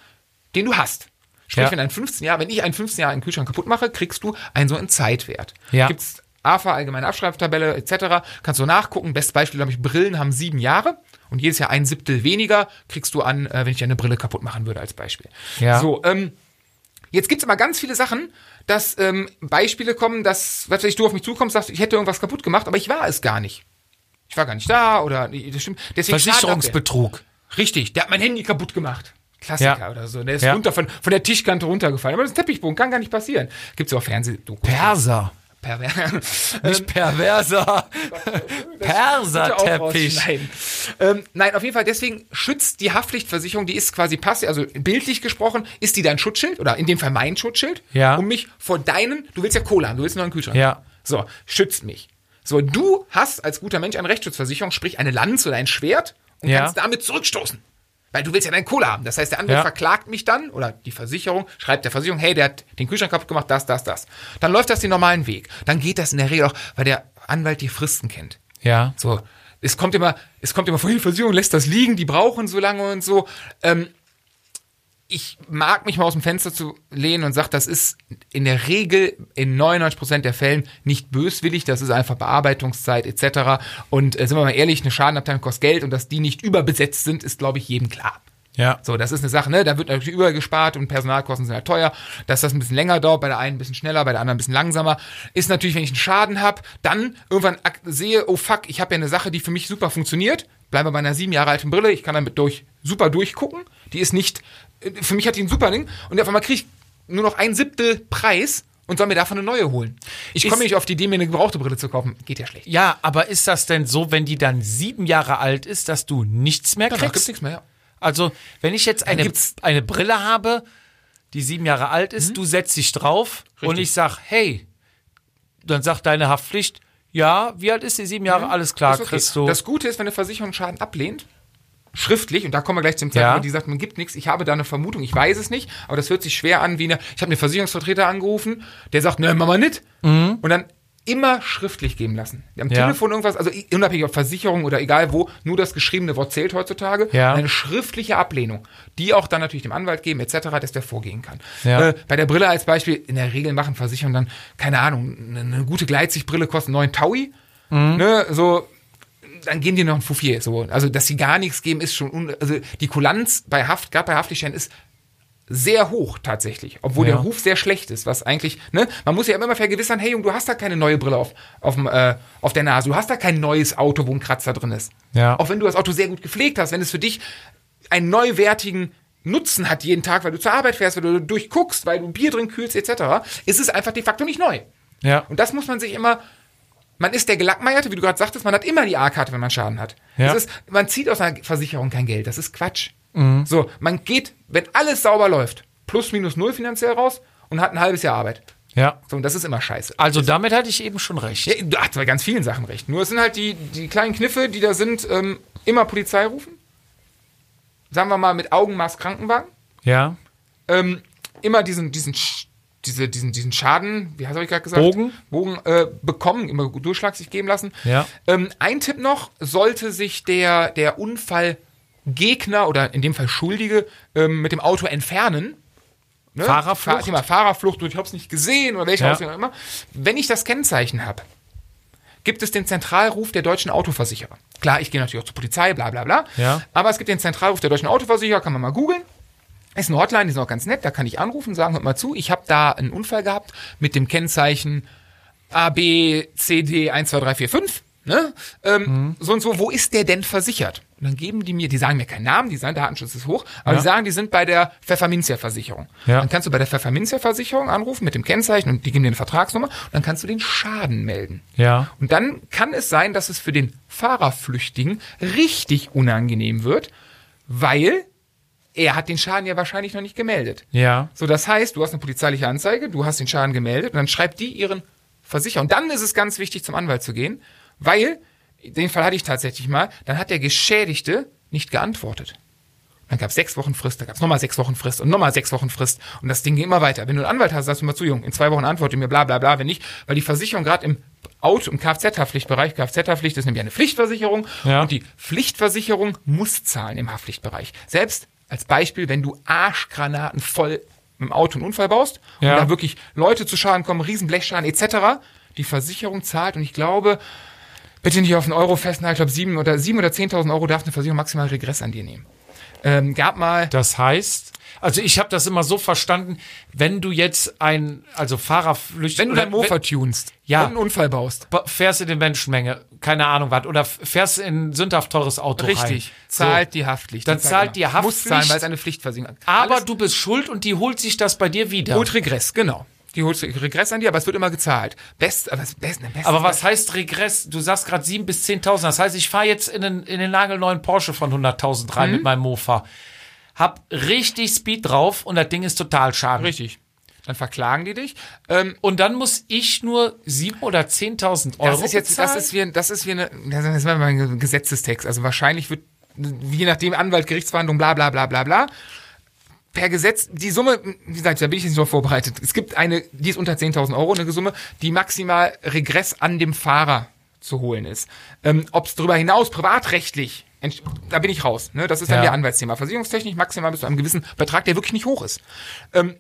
den du hast. Sprich, Ja. wenn ein 15 Jahre, wenn ich einen 15 Jahre einen Kühlschrank kaputt mache, kriegst du einen so einen Zeitwert. Ja. Gibt's AFA, allgemeine Abschreibtabelle etc. Kannst du nachgucken. Bestes Beispiel, glaube ich, Brillen haben sieben Jahre und jedes Jahr ein Siebtel weniger kriegst du an, äh, wenn ich dir eine Brille kaputt machen würde, als Beispiel. Ja. So, ähm, jetzt gibt's immer ganz viele Sachen, dass ähm, Beispiele kommen, dass, was weiß ich, du auf mich zukommst, sagst, ich hätte irgendwas kaputt gemacht, aber ich war es gar nicht. Ich war gar nicht da oder das stimmt. Deswegen Versicherungsbetrug. Richtig, der hat mein Handy kaputt gemacht. Klassiker Ja. oder so. Der ist Ja. runter von, von der Tischkante runtergefallen. Aber das ist ein Teppichbogen, kann gar nicht passieren. Gibt's ja auch Fernsehdokus. Perser. Pervers. Nicht perverser. Perserteppich. Nein. Ähm, nein, auf jeden Fall, deswegen schützt die Haftpflichtversicherung, die ist quasi passiv, also bildlich gesprochen, ist die dein Schutzschild oder in dem Fall mein Schutzschild, Ja. um mich vor deinen, du willst ja Cola haben, du willst einen neuen Kühlschrank. Ja. So, schützt mich. So, du hast als guter Mensch eine Rechtsschutzversicherung, sprich eine Lanze oder ein Schwert und Ja. kannst damit zurückstoßen. Weil du willst ja deinen Cola haben. Das heißt, der Anwalt Ja. verklagt mich dann, oder die Versicherung, schreibt der Versicherung, hey, der hat den Kühlschrank kaputt gemacht, das, das, das. Dann läuft das den normalen Weg. Dann geht das in der Regel auch, weil der Anwalt die Fristen kennt. Ja. So, es kommt immer, es kommt immer vor, die Versicherung lässt das liegen, die brauchen so lange und so. Ähm, ich mag mich mal aus dem Fenster zu lehnen und sage, das ist in der Regel in 99% der Fällen nicht böswillig, das ist einfach Bearbeitungszeit etc. Und äh, sind wir mal ehrlich, eine Schadenabteilung kostet Geld und dass die nicht überbesetzt sind, ist, glaube ich, jedem klar. Ja. So, das ist eine Sache, ne? Da wird natürlich übergespart und Personalkosten sind halt teuer. Dass das ein bisschen länger dauert, bei der einen ein bisschen schneller, bei der anderen ein bisschen langsamer. Ist natürlich, wenn ich einen Schaden habe, dann irgendwann sehe, oh fuck, ich habe ja eine Sache, die für mich super funktioniert. Bleibe bei einer sieben Jahre alten Brille, ich kann damit durch super durchgucken. Die ist nicht, für mich hat die ein super Ding. Und auf einmal kriege ich nur noch ein Siebtel Preis und soll mir davon eine neue holen. Ich komme nicht auf die Idee, mir eine gebrauchte Brille zu kaufen. Geht ja schlecht. Ja, aber ist das denn so, wenn die dann sieben Jahre alt ist, dass du nichts mehr Danach kriegst? gibt's nichts mehr, ja. Also, wenn ich jetzt eine, eine Brille habe, die sieben Jahre alt ist, du setzt dich drauf und Mhm. Richtig. ich sag, hey, dann sagt deine Haftpflicht, ja, wie alt ist die? Sieben Jahre, alles klar, okay. du. Das Gute ist, wenn eine Versicherung Schaden ablehnt, schriftlich, und da kommen wir gleich zum Ja. Zeitpunkt, die sagt, man gibt nichts, ich habe da eine Vermutung, ich weiß es nicht, aber das hört sich schwer an wie eine, ich habe einen Versicherungsvertreter angerufen, der sagt, ne, Mama nicht. Und dann immer schriftlich geben lassen. Am Ja. Telefon irgendwas, also unabhängig ob Versicherung oder egal wo, nur das geschriebene Wort zählt heutzutage. Ja. Eine schriftliche Ablehnung, die auch dann natürlich dem Anwalt geben, etc., dass der vorgehen kann. Ja. Äh, bei der Brille als Beispiel, in der Regel machen Versicherungen dann, keine Ahnung, eine, eine gute Gleitsichtbrille kostet 9 Taui. Mhm. Ne, so, dann geben die noch ein Fuffier. So. Also, dass sie gar nichts geben, ist schon, un also die Kulanz bei Haft, gerade bei Haftlichschein ist sehr hoch tatsächlich, obwohl Ja. der Ruf sehr schlecht ist, was eigentlich, ne, man muss ja immer vergewissern, hey Junge, du hast da keine neue Brille auf, auf, dem, äh, auf der Nase, du hast da kein neues Auto, wo ein Kratzer drin ist. Ja. Auch wenn du das Auto sehr gut gepflegt hast, wenn es für dich einen neuwertigen Nutzen hat jeden Tag, weil du zur Arbeit fährst, weil du durchguckst, weil du Bier drin kühlst, etc., ist es einfach de facto nicht neu. ja. Und das muss man sich immer. Man ist der Gelackmeierte, wie du gerade sagtest, man hat immer die A-Karte, wenn man Schaden hat. Ja. Ist, man zieht aus einer Versicherung kein Geld. Das ist Quatsch. Mhm. So, man geht, wenn alles sauber läuft, plus minus null finanziell raus und hat ein halbes Jahr Arbeit. ja. So, und das ist immer scheiße. Also damit hatte ich eben schon recht. Ja, du hast bei ganz vielen Sachen recht. Nur es sind halt die, die kleinen Kniffe, die da sind, ähm, immer Polizei rufen. Sagen wir mal mit Augenmaß Krankenwagen. Ja. Ähm, immer diesen, diesen diese, diesen, diesen Schaden, wie hast ich gerade gesagt? Bogen. Bogen äh, bekommen, immer Durchschlag sich geben lassen. Ja. Ähm, ein Tipp noch, sollte sich der, der Unfallgegner oder in dem Fall Schuldige ähm, mit dem Auto entfernen, ne? Fahrerflucht? Fahr, Thema Fahrerflucht und ich habe es nicht gesehen oder welche Ja. Auch immer. Wenn ich das Kennzeichen habe, gibt es den Zentralruf der deutschen Autoversicherer. Klar, ich gehe natürlich auch zur Polizei, bla bla bla. Ja. Aber es gibt den Zentralruf der deutschen Autoversicherer, kann man mal googeln. Ist eine Hotline, die ist auch ganz nett, da kann ich anrufen, sagen, hört mal zu, ich habe da einen Unfall gehabt mit dem Kennzeichen ABCD 12345. Ne? Ähm, So und so, wo ist der denn versichert? Und dann geben die mir, die sagen mir keinen Namen, die sagen, Datenschutz ist hoch, aber Ja. die sagen, die sind bei der Pfefferminzia-Versicherung. Ja. Dann kannst du bei der Pfefferminzia-Versicherung anrufen mit dem Kennzeichen und die geben dir eine Vertragsnummer und dann kannst du den Schaden melden. Ja. Und dann kann es sein, dass es für den Fahrerflüchtigen richtig unangenehm wird, weil er hat den Schaden ja wahrscheinlich noch nicht gemeldet. Ja. So, das heißt, du hast eine polizeiliche Anzeige, du hast den Schaden gemeldet und dann schreibt die ihren Versicherer. Und dann ist es ganz wichtig, zum Anwalt zu gehen, weil, den Fall hatte ich tatsächlich mal, dann hat der Geschädigte nicht geantwortet. Dann gab es sechs Wochen Frist, dann gab es nochmal sechs Wochen Frist und nochmal sechs Wochen Frist. Und das Ding geht immer weiter. Wenn du einen Anwalt hast, sagst du mal zu, Jung, in zwei Wochen antworte mir, bla bla bla, wenn nicht, weil die Versicherung gerade im Auto, im Kfz-Haftpflichtbereich, Kfz-Haftpflicht ist nämlich eine Pflichtversicherung Ja. und die Pflichtversicherung muss zahlen im Haftpflichtbereich. Selbst als Beispiel, wenn du Arschgranaten voll im Auto einen Unfall baust Ja. und da wirklich Leute zu Schaden kommen, Riesenblechschaden etc., die Versicherung zahlt und ich glaube, bitte nicht auf einen Euro festnageln, ich glaube sieben oder sieben oder 10.000 Euro darf eine Versicherung maximal Regress an dir nehmen. Ähm, gab mal, Das heißt, also ich habe das immer so verstanden, wenn du jetzt ein, also Fahrerflüchtling, wenn du dein Mofa tunst Ja. und einen Unfall baust, fährst in die Menschenmenge, keine Ahnung was, oder fährst in ein sündhaft teures Auto rein. richtig, So. zahlt die Haftpflicht. Dann zahlt die immer. Muss Haftpflicht. zahlen, weil es eine Pflichtversicherung ist. Aber Alles du bist schuld und die holt sich das bei dir wieder. holt Regress, genau. Die holt Regress an dir, aber es wird immer gezahlt. Best, aber das Beste, Best, Aber was heißt Regress? Du sagst gerade 7.000 bis 10.000. Das heißt, ich fahre jetzt in den, in den nagelneuen Porsche von 100.000 rein Mhm. mit meinem Mofa. Hab richtig Speed drauf und das Ding ist total schaden. Richtig. Dann verklagen die dich. Ähm, Und dann muss ich nur 7.000 oder 10.000 Euro das ist jetzt, bezahlen? das ist wie, das ist wie eine, das ist mal ein Gesetzestext. Also wahrscheinlich wird, je nachdem Anwalt, Gerichtsverhandlung, bla, bla, bla, bla, bla. Per Gesetz, die Summe, wie gesagt, da bin ich jetzt nicht so vorbereitet. Es gibt eine, die ist unter 10.000 Euro, eine Summe, die maximal Regress an dem Fahrer zu holen ist. Ähm, Ob es darüber hinaus privatrechtlich, da bin ich raus. Ne? Das ist dann Ja. der Anwaltsthema. Versicherungstechnisch maximal bis zu einem gewissen Betrag, der wirklich nicht hoch ist. Ähm,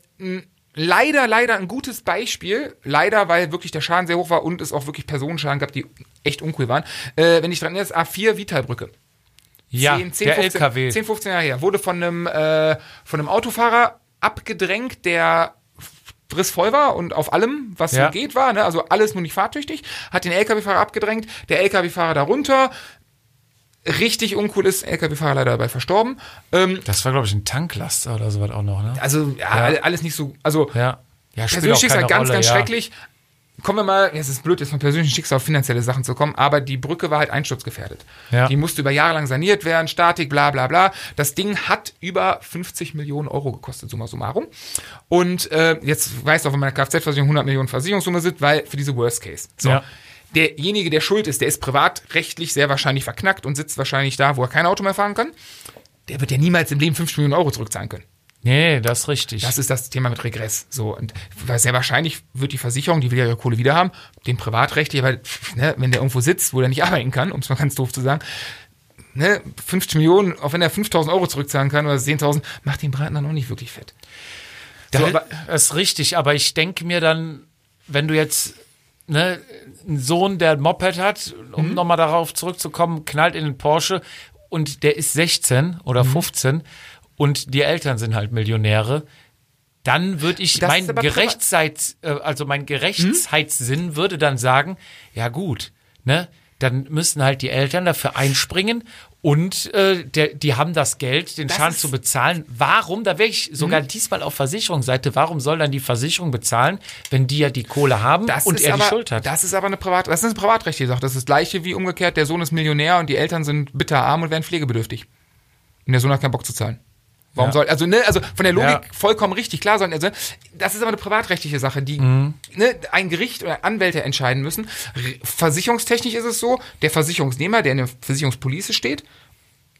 leider, leider ein gutes Beispiel. Leider, weil wirklich der Schaden sehr hoch war und es auch wirklich Personenschaden gab, die echt uncool waren. Äh, wenn ich dran erinnere, ist A4 Vitalbrücke. ja, 10, 10, der 15, LKW. 10, 15 Jahre her. Wurde von einem, äh, von einem Autofahrer abgedrängt, der frissvoll war und auf allem, was Ja. so geht, war. Ne? Also alles nur nicht fahrtüchtig. Hat den LKW-Fahrer abgedrängt. Der LKW-Fahrer darunter. Richtig uncool ist, LKW-Fahrer leider dabei verstorben. Ähm, das war, glaube ich, ein Tanklaster oder sowas auch noch, ne? also, ja, alles nicht so. Also, Ja. Ja, persönliches Schicksal ganz, Rolle, ganz ja. schrecklich. Kommen wir mal, ja, es ist blöd, jetzt von persönlichen Schicksal auf finanzielle Sachen zu kommen, aber die Brücke war halt einsturzgefährdet. Ja. Die musste über Jahre lang saniert werden, Statik, bla bla bla. Das Ding hat über 50 Millionen Euro gekostet, summa summarum. Und äh, jetzt weißt du auch, wenn meine Kfz-Versicherung 100 Millionen Versicherungssumme sind, weil für diese Worst Case. So. Ja. Derjenige, der schuld ist, der ist privatrechtlich sehr wahrscheinlich verknackt und sitzt wahrscheinlich da, wo er kein Auto mehr fahren kann. Der wird ja niemals im Leben 50 Millionen Euro zurückzahlen können. Nee, das ist richtig. Das ist das Thema mit Regress. So, und weil sehr wahrscheinlich wird die Versicherung, die will ja ihre Kohle wieder haben, den privatrechtlich, weil, ne, wenn der irgendwo sitzt, wo der nicht arbeiten kann, um es mal ganz doof zu sagen, ne, 50 Millionen, auch wenn er 5000 Euro zurückzahlen kann oder 10.000, macht den Braten dann auch nicht wirklich fett. Da, So, das ist richtig, aber ich denke mir dann, wenn du jetzt ne, einen Sohn, der ein Moped hat, um Mhm. nochmal darauf zurückzukommen, knallt in den Porsche und der ist 16 Mhm. oder 15 und die Eltern sind halt Millionäre, dann würde ich, Das mein Gerechtsseits, äh, also mein Gerechtsheitssinn würde dann sagen, ja gut, ne, dann müssen halt die Eltern dafür einspringen und äh, der, die haben das Geld, den Das Schaden zu bezahlen. Warum, da wäre ich sogar diesmal auf Versicherungsseite, warum soll dann die Versicherung bezahlen, wenn die ja die Kohle haben Das und er aber, die Schuld hat? Das ist aber eine Privat, das ist eine privatrechtliche Sache. Das ist das gleiche wie umgekehrt, der Sohn ist Millionär und die Eltern sind bitter arm und werden pflegebedürftig. Und der Sohn hat keinen Bock zu zahlen. Warum Ja. soll, also, ne, also von der Logik Ja. vollkommen richtig, klar sein. Also, das ist aber eine privatrechtliche Sache, die Mhm. ne, ein Gericht oder Anwälte entscheiden müssen. Versicherungstechnisch ist es so, der Versicherungsnehmer, der in der Versicherungspolice steht,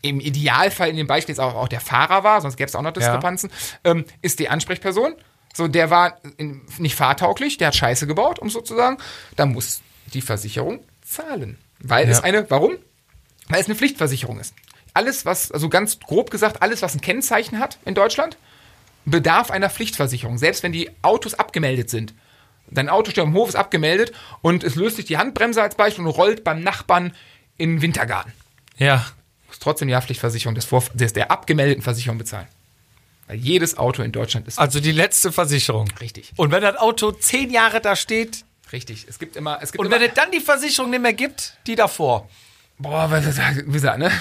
im Idealfall in dem Beispiel jetzt auch, auch der Fahrer war, sonst gäbe es auch noch Diskrepanzen, ähm, ist die Ansprechperson. So, der war in, nicht fahrtauglich, der hat Scheiße gebaut, um sozusagen. Da muss die Versicherung zahlen. Weil Ja. es eine, warum? Weil es eine Pflichtversicherung ist. Alles, was, also ganz grob gesagt, alles, was ein Kennzeichen hat in Deutschland, bedarf einer Pflichtversicherung. Selbst wenn die Autos abgemeldet sind. Dein Auto steht am Hof, ist abgemeldet und es löst sich die Handbremse als Beispiel und rollt beim Nachbarn in den Wintergarten. Ja. Muss trotzdem die Haftpflichtversicherung des, Vor des der abgemeldeten Versicherung bezahlen. Weil jedes Auto in Deutschland ist Also die letzte Versicherung. richtig. Und wenn das Auto zehn Jahre da steht Richtig. Es gibt immer, es gibt und immer, wenn es dann die Versicherung nicht mehr gibt, die davor. Boah, was, wie gesagt, ne?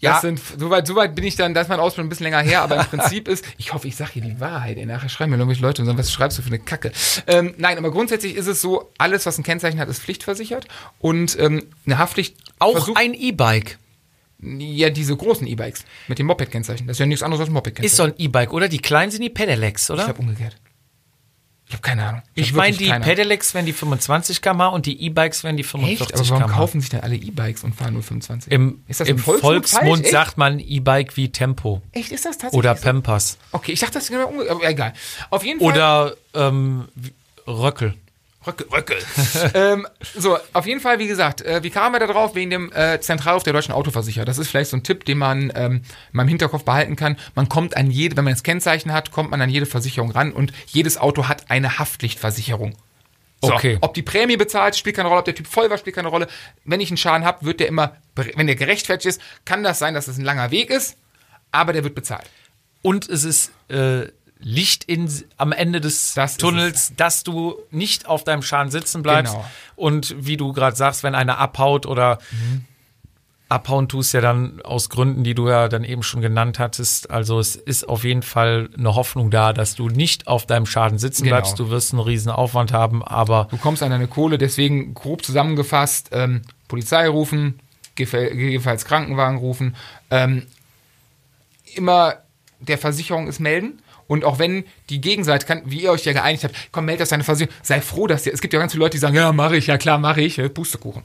Ja. Das sind, soweit, soweit bin ich dann, da ist mein Ausbildung ein bisschen länger her, aber im Prinzip ist, ich hoffe, ich sage hier die Wahrheit, ey, nachher schreiben mir irgendwelche Leute und sagen, was schreibst du für eine Kacke? Ähm, nein, aber grundsätzlich ist es so, alles, was ein Kennzeichen hat, ist pflichtversichert und ähm, eine Haftpflicht Auch versucht- ein E-Bike. ja, diese großen E-Bikes mit dem Moped-Kennzeichen, das ist ja nichts anderes als ein Moped-Kennzeichen. Ist so ein E-Bike, oder? Die kleinen sind die Pedelecs, Ich oder? glaube umgekehrt. Ich habe keine Ahnung. Ich hab meine, die. Pedelecs wären die 25 km und die E-Bikes wären die Echt? 45 Aber warum km. kaufen sich denn alle E-Bikes und fahren nur 25? Im, ist das im Volksmund? Echt? sagt man E-Bike wie Tempo Echt, ist das tatsächlich oder? Pampers Okay, ich dachte, das ist genau umgekehrt, aber egal. Auf jeden Fall. oder ähm, Röckel. Röckel, Röckel. ähm, so, auf jeden Fall, wie gesagt, äh, wie kamen wir da drauf? Wegen dem äh, Zentralruf der deutschen Autoversicherer. Das ist vielleicht so ein Tipp, den man ähm, mal im Hinterkopf behalten kann. Man kommt an jede, wenn man das Kennzeichen hat, kommt man an jede Versicherung ran und jedes Auto hat eine Haftpflichtversicherung. So, Okay. Ob die Prämie bezahlt, spielt keine Rolle, ob der Typ voll war, spielt keine Rolle. Wenn ich einen Schaden habe, wird der immer, wenn der gerechtfertigt ist, kann das sein, dass es ein langer Weg ist, aber der wird bezahlt. Und es ist äh, Licht in, am Ende des Das Tunnels, dass du nicht auf deinem Schaden sitzen bleibst. Genau. Und wie du gerade sagst, wenn einer abhaut oder Mhm. abhauen tust ja dann aus Gründen, die du ja dann eben schon genannt hattest. Also es ist auf jeden Fall eine Hoffnung da, dass du nicht auf deinem Schaden sitzen Genau. bleibst. Du wirst einen riesen Aufwand haben, aber Du kommst an deine Kohle, deswegen grob zusammengefasst, ähm, Polizei rufen, gegebenenfalls Krankenwagen rufen, ähm, immer der Versicherung ist melden. Und auch wenn die Gegenseite kann, wie ihr euch ja geeinigt habt, komm, meld das deine Versicherung, sei froh, dass dir, es gibt ja ganz viele Leute, die sagen, ja, mache ich, ja klar, mache ich, äh, Pustekuchen.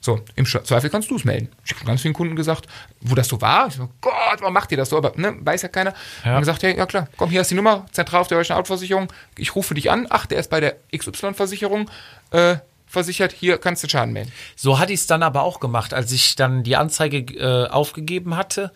So, im Zweifel kannst du es melden. Ich habe ganz vielen Kunden gesagt, wo das so war. Ich so, Gott, warum macht ihr das so? Aber ne, weiß ja keiner. Ja. Und gesagt, hey, ja klar, komm, hier ist die Nummer, zentral auf der deutschen Autoversicherung. Ich rufe dich an. Ach, der ist bei der XY-Versicherung äh, versichert. Hier kannst du Schaden melden. So hatte ich es dann aber auch gemacht, als ich dann die Anzeige äh, aufgegeben hatte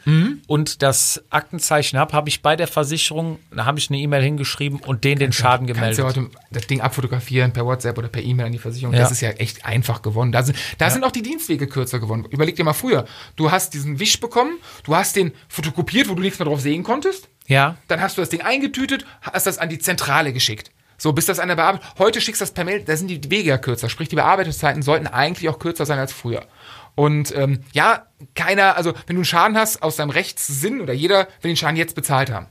und das Aktenzeichen habe, habe ich bei der Versicherung, da habe ich eine E-Mail hingeschrieben und denen den Schaden Kannst ja gemeldet. heute das Ding abfotografieren per WhatsApp oder per E-Mail an die Versicherung. Ja. Das ist ja echt einfach gewonnen. Da sind, da sind auch die Dienstwege kürzer geworden. Überleg dir mal früher. Du hast diesen Wisch bekommen, du hast den fotokopiert, wo du nichts mehr drauf sehen konntest. Ja, Dann hast du das Ding eingetütet, hast das an die Zentrale geschickt. So, bis das an der Bearbeitung. Heute schickst du das per Mail, da sind die Wege ja kürzer. Sprich, die Bearbeitungszeiten sollten eigentlich auch kürzer sein als früher. Und ähm, ja, keiner, also wenn du einen Schaden hast aus deinem Rechtssinn oder jeder will den Schaden jetzt bezahlt haben.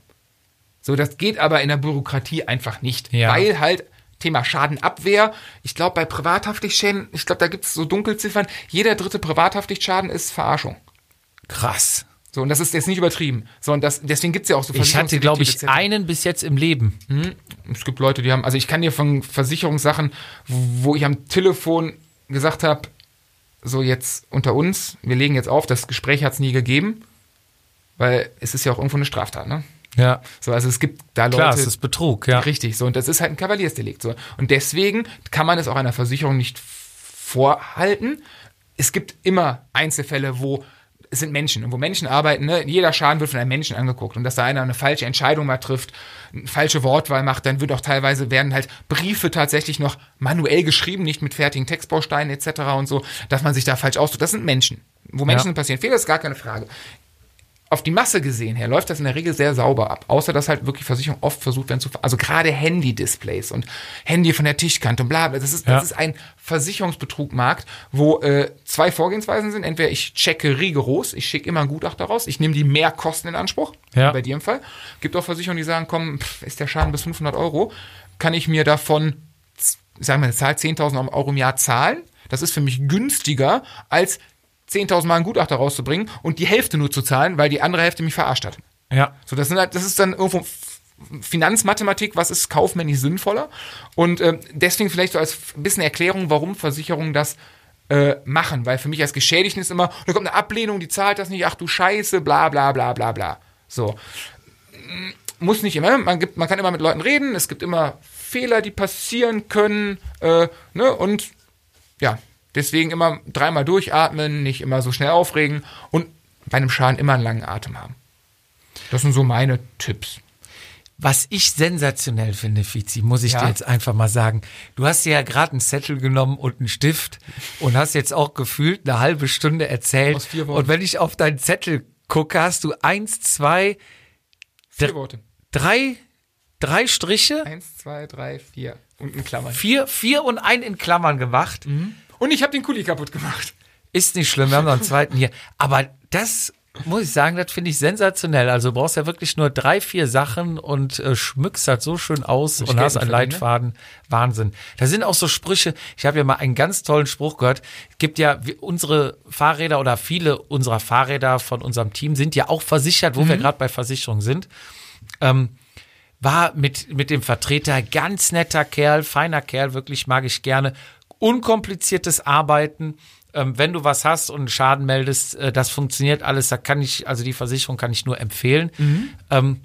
So, das geht aber in der Bürokratie einfach nicht. Ja. Weil halt Thema Schadenabwehr, ich glaube bei Privathaftpflichtschäden, ich glaube, da gibt es so Dunkelziffern, jeder dritte Privathaftpflichtschaden ist Verarschung. krass. So, und das ist jetzt nicht übertrieben. So, und das, deswegen gibt es ja auch so Ich hatte, glaube ich, etc. einen bis jetzt im Leben. Es gibt Leute, die haben, also ich kann dir von Versicherungssachen, wo ich am Telefon gesagt habe, so jetzt unter uns, wir legen jetzt auf, das Gespräch hat es nie gegeben, weil es ist ja auch irgendwo eine Straftat, ne? Ja, So, also es gibt da Leute. klar, es ist Betrug, ja. Richtig, so. Und das ist halt ein Kavaliersdelikt. So. Und deswegen kann man es auch einer Versicherung nicht vorhalten. Es gibt immer Einzelfälle, wo es sind Menschen und wo Menschen arbeiten, ne? jeder Schaden wird von einem Menschen angeguckt und dass da einer eine falsche Entscheidung mal trifft, eine falsche Wortwahl macht, dann wird auch teilweise werden halt Briefe tatsächlich noch manuell geschrieben, nicht mit fertigen Textbausteinen etc. und so, dass man sich da falsch ausdrückt. Das sind Menschen. Wo Menschen Ja. passieren Fehler, ist gar keine Frage auf die Masse gesehen her läuft das in der Regel sehr sauber ab. Außer dass halt wirklich Versicherungen oft versucht werden zu, also gerade Handy-Displays und Handy von der Tischkante und bla bla. Das ist, Ja. das ist ein Versicherungsbetrugmarkt, wo äh, zwei Vorgehensweisen sind. Entweder ich checke rigoros, ich schicke immer einen Gutachter raus, ich nehme die Mehrkosten in Anspruch, Ja. bei dir im Fall. Gibt auch Versicherungen, die sagen, komm, pff, ist der Schaden bis 500 Euro, kann ich mir davon, sagen wir eine Zahl, 10.000 Euro im Jahr zahlen. Das ist für mich günstiger, als 10.000 Mal einen Gutachter rauszubringen und die Hälfte nur zu zahlen, weil die andere Hälfte mich verarscht hat. Ja. So, das, sind halt, das ist dann irgendwo Finanzmathematik, was ist kaufmännisch sinnvoller? Und ähm, deswegen vielleicht so als bisschen Erklärung, warum Versicherungen das äh, machen. Weil für mich als Geschädigten ist immer, da kommt eine Ablehnung, die zahlt das nicht, ach du Scheiße, bla bla bla bla bla. So. Mm, muss nicht immer, man, gibt, man kann immer mit Leuten reden, es gibt immer Fehler, die passieren können, äh, ne, und ja, deswegen immer dreimal durchatmen, nicht immer so schnell aufregen und bei einem Schaden immer einen langen Atem haben. Das sind so meine Tipps. Was ich sensationell finde, Fizi, muss ich Ja. dir jetzt einfach mal sagen. Du hast dir ja gerade einen Zettel genommen und einen Stift und hast jetzt auch gefühlt eine halbe Stunde erzählt. Aus vier Worten. Und wenn ich auf deinen Zettel gucke, hast du eins, zwei, Vier Worte. drei, drei Striche, Eins, zwei, drei, vier. Und in Klammern. vier, vier und ein in Klammern gemacht. Und ich habe den Kuli kaputt gemacht. Ist nicht schlimm, wir haben noch einen zweiten hier. Aber das muss ich sagen, das finde ich sensationell. Also du brauchst ja wirklich nur drei, vier Sachen und äh, schmückst das so schön aus und hast einen verdienen, ne? Leitfaden. Wahnsinn. Da sind auch so Sprüche. Ich habe ja mal einen ganz tollen Spruch gehört. Gibt ja unsere Fahrräder oder viele unserer Fahrräder von unserem Team sind ja auch versichert, wo Mhm. wir gerade bei Versicherung sind. Ähm, war mit, mit dem Vertreter ganz netter Kerl, feiner Kerl, wirklich mag ich gerne. Unkompliziertes Arbeiten. Ähm, wenn du was hast und einen Schaden meldest, äh, das funktioniert alles. Da kann ich, also die Versicherung kann ich nur empfehlen. Ähm,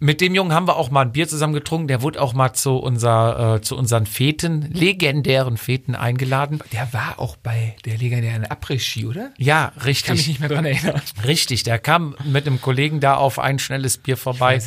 mit dem Jungen haben wir auch mal ein Bier zusammen getrunken. Der wurde auch mal zu, unser, äh, zu unseren Feten, legendären Feten eingeladen. Der war auch bei der legendären Après-Ski, oder? Ja, Ich kann mich richtig. nicht mehr dran erinnern. Richtig, der kam mit einem Kollegen da auf ein schnelles Bier vorbei.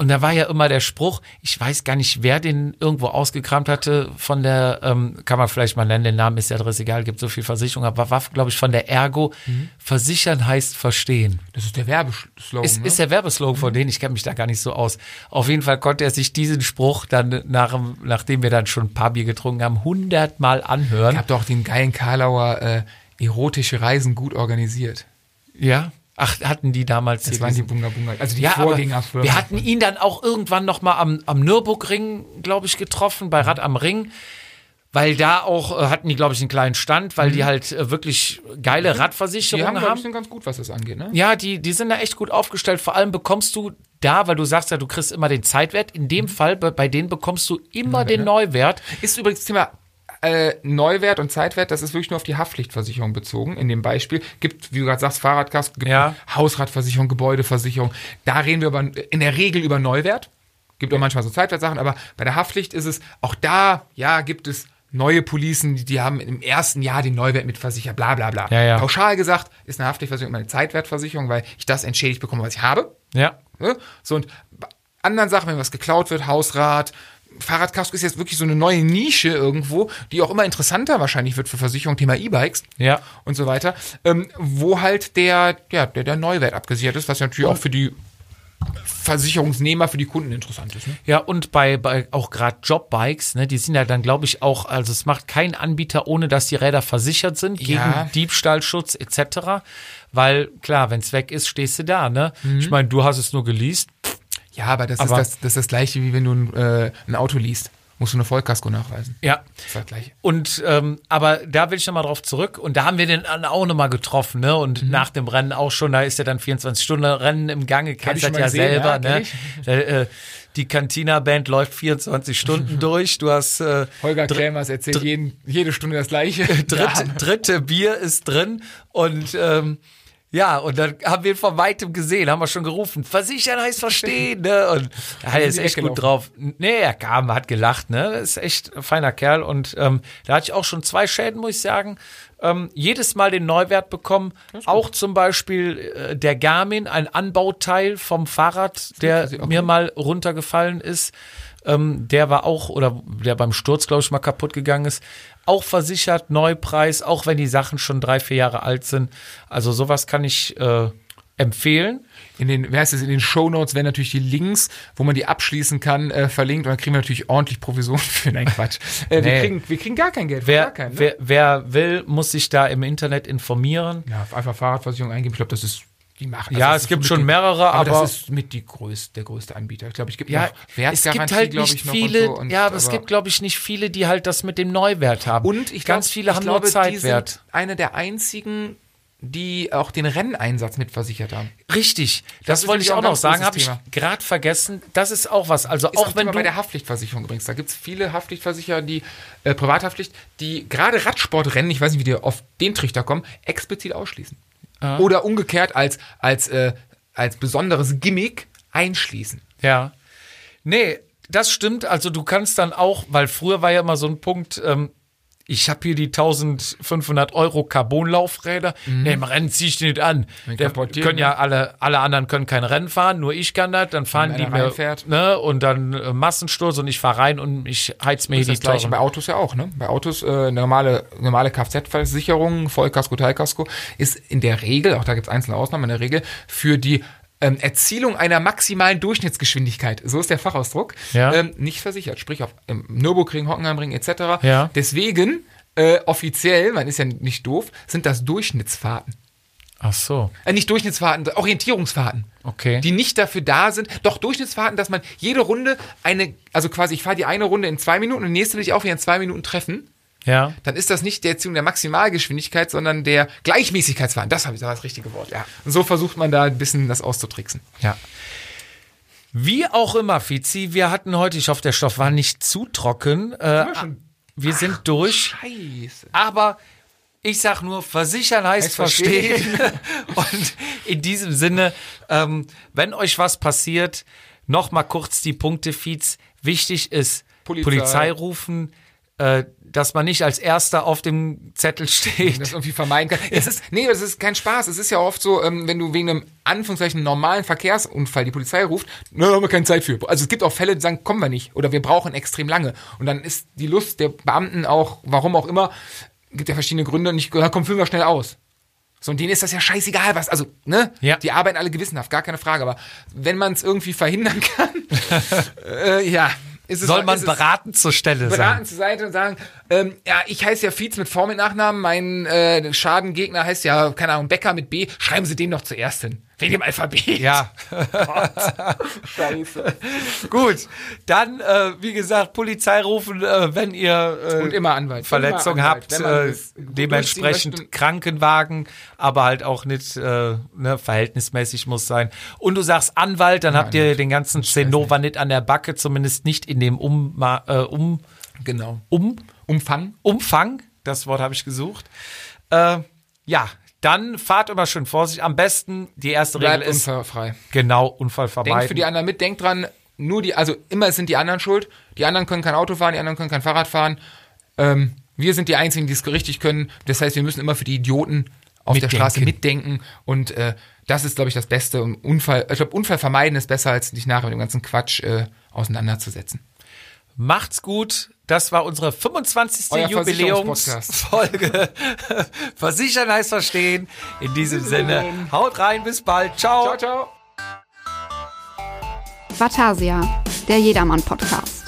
Und da war ja immer der Spruch, ich weiß gar nicht, wer den irgendwo ausgekramt hatte, von der, ähm, kann man vielleicht mal nennen, den Namen ist ja Adresse egal, gibt so viel Versicherung, aber war, glaube ich, von der Ergo, versichern heißt verstehen. Das ist der Werbeslogan. Ist, ne? ist der Werbeslogan von denen, ich kenne mich da gar nicht so aus. Auf jeden Fall konnte er sich diesen Spruch dann, nach, dem- nachdem wir dann schon ein paar Bier getrunken haben, hundertmal anhören. Ich habe doch den geilen Karlauer äh, erotische Reisen gut organisiert. Ja. Ach, hatten die damals Das hier waren die Bunga Bunga. Also die ja, Vorgängerfirma. wir hatten ihn dann auch irgendwann noch mal am, am Nürburgring, glaube ich, getroffen, bei Rad am Ring. Weil da auch äh, hatten die, glaube ich, einen kleinen Stand, weil die halt äh, wirklich geile Mhm. die Radversicherungen haben, haben. glaube ich, ganz gut, was das angeht. Ne? Ja, die, die sind da echt gut aufgestellt. Vor allem bekommst du da, weil du sagst ja, du kriegst immer den Zeitwert. In Mhm. dem Fall, bei, bei denen bekommst du immer den Neuwert. Ist übrigens Thema äh, Neuwert und Zeitwert, das ist wirklich nur auf die Haftpflichtversicherung bezogen. In dem Beispiel gibt, wie du gerade sagst, Fahrradkasko, gibt Ja. Hausratversicherung, Gebäudeversicherung. Da reden wir über, in der Regel über Neuwert. Gibt auch manchmal so Zeitwertsachen, aber bei der Haftpflicht ist es, auch da, ja, gibt es neue Policen, die, die haben im ersten Jahr den Neuwert mitversichert, bla bla bla. Ja, ja. Pauschal gesagt ist eine Haftpflichtversicherung immer eine Zeitwertversicherung, weil ich das entschädigt bekomme, was ich habe. Ja. Ne? So und bei anderen Sachen, wenn was geklaut wird, Hausrat, Fahrradkasko ist jetzt wirklich so eine neue Nische irgendwo, die auch immer interessanter wahrscheinlich wird für Versicherung, Thema E-Bikes Ja. und so weiter, ähm, wo halt der, ja, der, der Neuwert abgesichert ist, was ja natürlich auch für die Versicherungsnehmer, für die Kunden interessant ist. Ne? Ja, und bei, bei auch gerade Jobbikes, ne, die sind ja dann, glaube ich, auch, also es macht kein Anbieter, ohne dass die Räder versichert sind, gegen Ja. Diebstahlschutz etc. Weil, klar, wenn es weg ist, stehst du da, ne? Mhm. Ich meine, du hast es nur geleast. Ja, aber das, Aber- ist das, das ist das gleiche, wie wenn du ein, äh, ein Auto liest. Musst du eine Vollkasko nachweisen. Ja. Das ist das gleiche. Und ähm, aber da will ich nochmal drauf zurück. Und da haben wir den dann auch nochmal getroffen, ne? Und Mhm. nach dem Rennen auch schon, da ist ja dann 24 Stunden Rennen im Gange, kennst ich das ja mal gesehen, selber, ja, ne? Da, äh, die Cantina-Band läuft 24 Stunden durch. Du hast äh, Holger Krämers erzählt jeden, jede Stunde das gleiche. dritte, dritte Bier ist drin und ähm, ja, und dann haben wir ihn von weitem gesehen, haben wir schon gerufen, versichern heißt verstehen, ne? Und er ist echt gut drauf. Nee, er kam, hat gelacht, ne? Ist echt ein feiner Kerl und ähm, da hatte ich auch schon zwei Schäden, muss ich sagen. Ähm, jedes Mal den Neuwert bekommen. Auch zum Beispiel äh, der Garmin, ein Anbauteil vom Fahrrad, der okay. mir mal runtergefallen ist. Ähm, der war auch, oder der beim Sturz, glaube ich, mal kaputt gegangen ist. Auch versichert, Neupreis, auch wenn die Sachen schon drei, vier Jahre alt sind. Also sowas kann ich äh, empfehlen. In den, wie heißt es, in den Shownotes werden natürlich die Links, wo man die abschließen kann, äh, verlinkt und dann kriegen wir natürlich ordentlich Provision für. Nein, Quatsch. Äh, wir, Nee. kriegen, wir kriegen gar kein Geld. Wer, gar kein, ne? wer, wer will, muss sich da im Internet informieren. ja, einfach Fahrradversicherung eingeben. Ich glaube, das ist die machen. Ja, das es gibt schon mehrere, aber- das ist mit die größte, der größte Anbieter. Ich glaube, ich gibt Ja, es gibt halt nicht ich, viele, und so. Und, ja, aber, es gibt, glaube ich, nicht viele, die halt das mit dem Neuwert haben. und ich ganz glaub, viele ich haben glaube, nur Zeitwert. Eine der einzigen, die auch den Renneinsatz mitversichert haben. Richtig, das, Das wollte ich auch auch noch sagen, habe ich gerade vergessen. Das ist auch was. Also Ist auch wenn Thema du bei der Haftpflichtversicherung übrigens. Da gibt es viele Haftpflichtversicherer, die äh, Privathaftpflicht, die gerade Radsportrennen, ich weiß nicht, wie die auf den Trichter kommen, explizit ausschließen. Oder umgekehrt als, als, äh, als besonderes Gimmick einschließen. Ja. Nee, das stimmt. Also du kannst dann auch, weil früher war ja immer so ein Punkt, ähm, ich habe hier die 1500 Euro Carbonlaufräder. Mhm. Nee, im Rennen ziehe ich die nicht an. Der, kaputt können ja alle, alle anderen können kein Rennen fahren, nur ich kann das. Dann fahren die mir, ne, und dann äh, Massensturz und ich fahre rein und ich heiz mir Das hier die das gleiche bei Autos ja auch, ne? Bei Autos, äh, normale, normale Kfz-Versicherung, Vollkasko, Teilkasko, ist in der Regel, auch da gibt es einzelne Ausnahmen, in der Regel für die ähm, Erzielung einer maximalen Durchschnittsgeschwindigkeit, so ist der Fachausdruck, Ja. ähm, nicht versichert. Sprich auf ähm, Nürburgring, Hockenheimring etc. Ja. Deswegen, äh, offiziell, man ist ja nicht doof, sind das Durchschnittsfahrten. Ach so, Äh, nicht Durchschnittsfahrten, Orientierungsfahrten. okay. Die nicht dafür da sind, doch Durchschnittsfahrten, dass man jede Runde eine, also quasi ich fahre die eine Runde in zwei Minuten und die nächste will ich auch wieder in zwei Minuten treffen. Ja. Dann ist das nicht der Erziehung der Maximalgeschwindigkeit, sondern der Gleichmäßigkeitsfahren. Das habe ich, das war das richtige Wort, ja. Und so versucht man da ein bisschen das auszutricksen. Ja. Wie auch immer, Fizi, wir hatten heute, ich hoffe, der Stoff war nicht zu trocken. Äh, wir sind durch. Scheiße. Aber ich sag nur, versichern heißt Heißt verstehen. Und in diesem Sinne, ähm, wenn euch was passiert, noch mal kurz die Punkte, Fietz. Wichtig ist, Polizei. Polizei, rufen, äh, dass man nicht als Erster auf dem Zettel steht. Das irgendwie vermeiden kann. Es ist, nee, das ist kein Spaß. Es ist ja oft so, ähm, wenn du wegen einem Anführungszeichen normalen Verkehrsunfall die Polizei ruft, na, da haben wir keine Zeit für. Also es gibt auch Fälle, die sagen, kommen wir nicht oder wir brauchen extrem lange. Und dann ist die Lust der Beamten auch, warum auch immer, gibt ja verschiedene Gründe, nicht, na, komm, füllen wir schnell aus. So, und denen ist das ja scheißegal, was, also, ne? Ja. Die arbeiten alle gewissenhaft, gar keine Frage. Aber wenn man es irgendwie verhindern kann, äh, ja, ist es Soll man beratend zur Stelle beraten sein. zur Seite und sagen, ähm, ja, ich heiße ja Fietz mit Vor- mit Nachnamen, mein äh, Schadengegner heißt ja, keine Ahnung, Becker mit B, schreiben Sie den noch zuerst hin. Wegen dem Alphabet. Ja, Scheiße. gut. Dann, äh, wie gesagt, Polizei rufen, äh, wenn ihr äh, Und immer Anwalt. Verletzung Immer Anwalt. habt, äh, dementsprechend. Krankenwagen, aber halt auch nicht äh, ne, verhältnismäßig muss sein. Und du sagst Anwalt, dann habt ihr den ganzen Zinnober nicht an der Backe, zumindest nicht in dem um, äh, um, Genau. um, Umfang. Umfang, das Wort habe ich gesucht. Äh, ja, dann fahrt immer schön vorsichtig. Am besten, die erste Bleibt Regel ist unfallfrei. genau Unfall vermeiden. Denkt für die anderen mit, denkt dran, nur die, also immer sind die anderen schuld. Die anderen können kein Auto fahren, die anderen können kein Fahrrad fahren. Ähm, wir sind die Einzigen, die es richtig können. Das heißt, wir müssen immer für die Idioten auf der Mitdenken. Straße mitdenken. Und äh, das ist, glaube ich, das Beste. Und Unfall, ich glaube, Unfall vermeiden ist besser, als sich nachher mit dem ganzen Quatsch äh, auseinanderzusetzen. Macht's gut. Das war unsere 25. Euer Jubiläumsfolge. Versichern heißt verstehen. In diesem Sinne, haut rein, bis bald. Ciao. Ciao, ciao. Vatasia, der Jedermann-Podcast.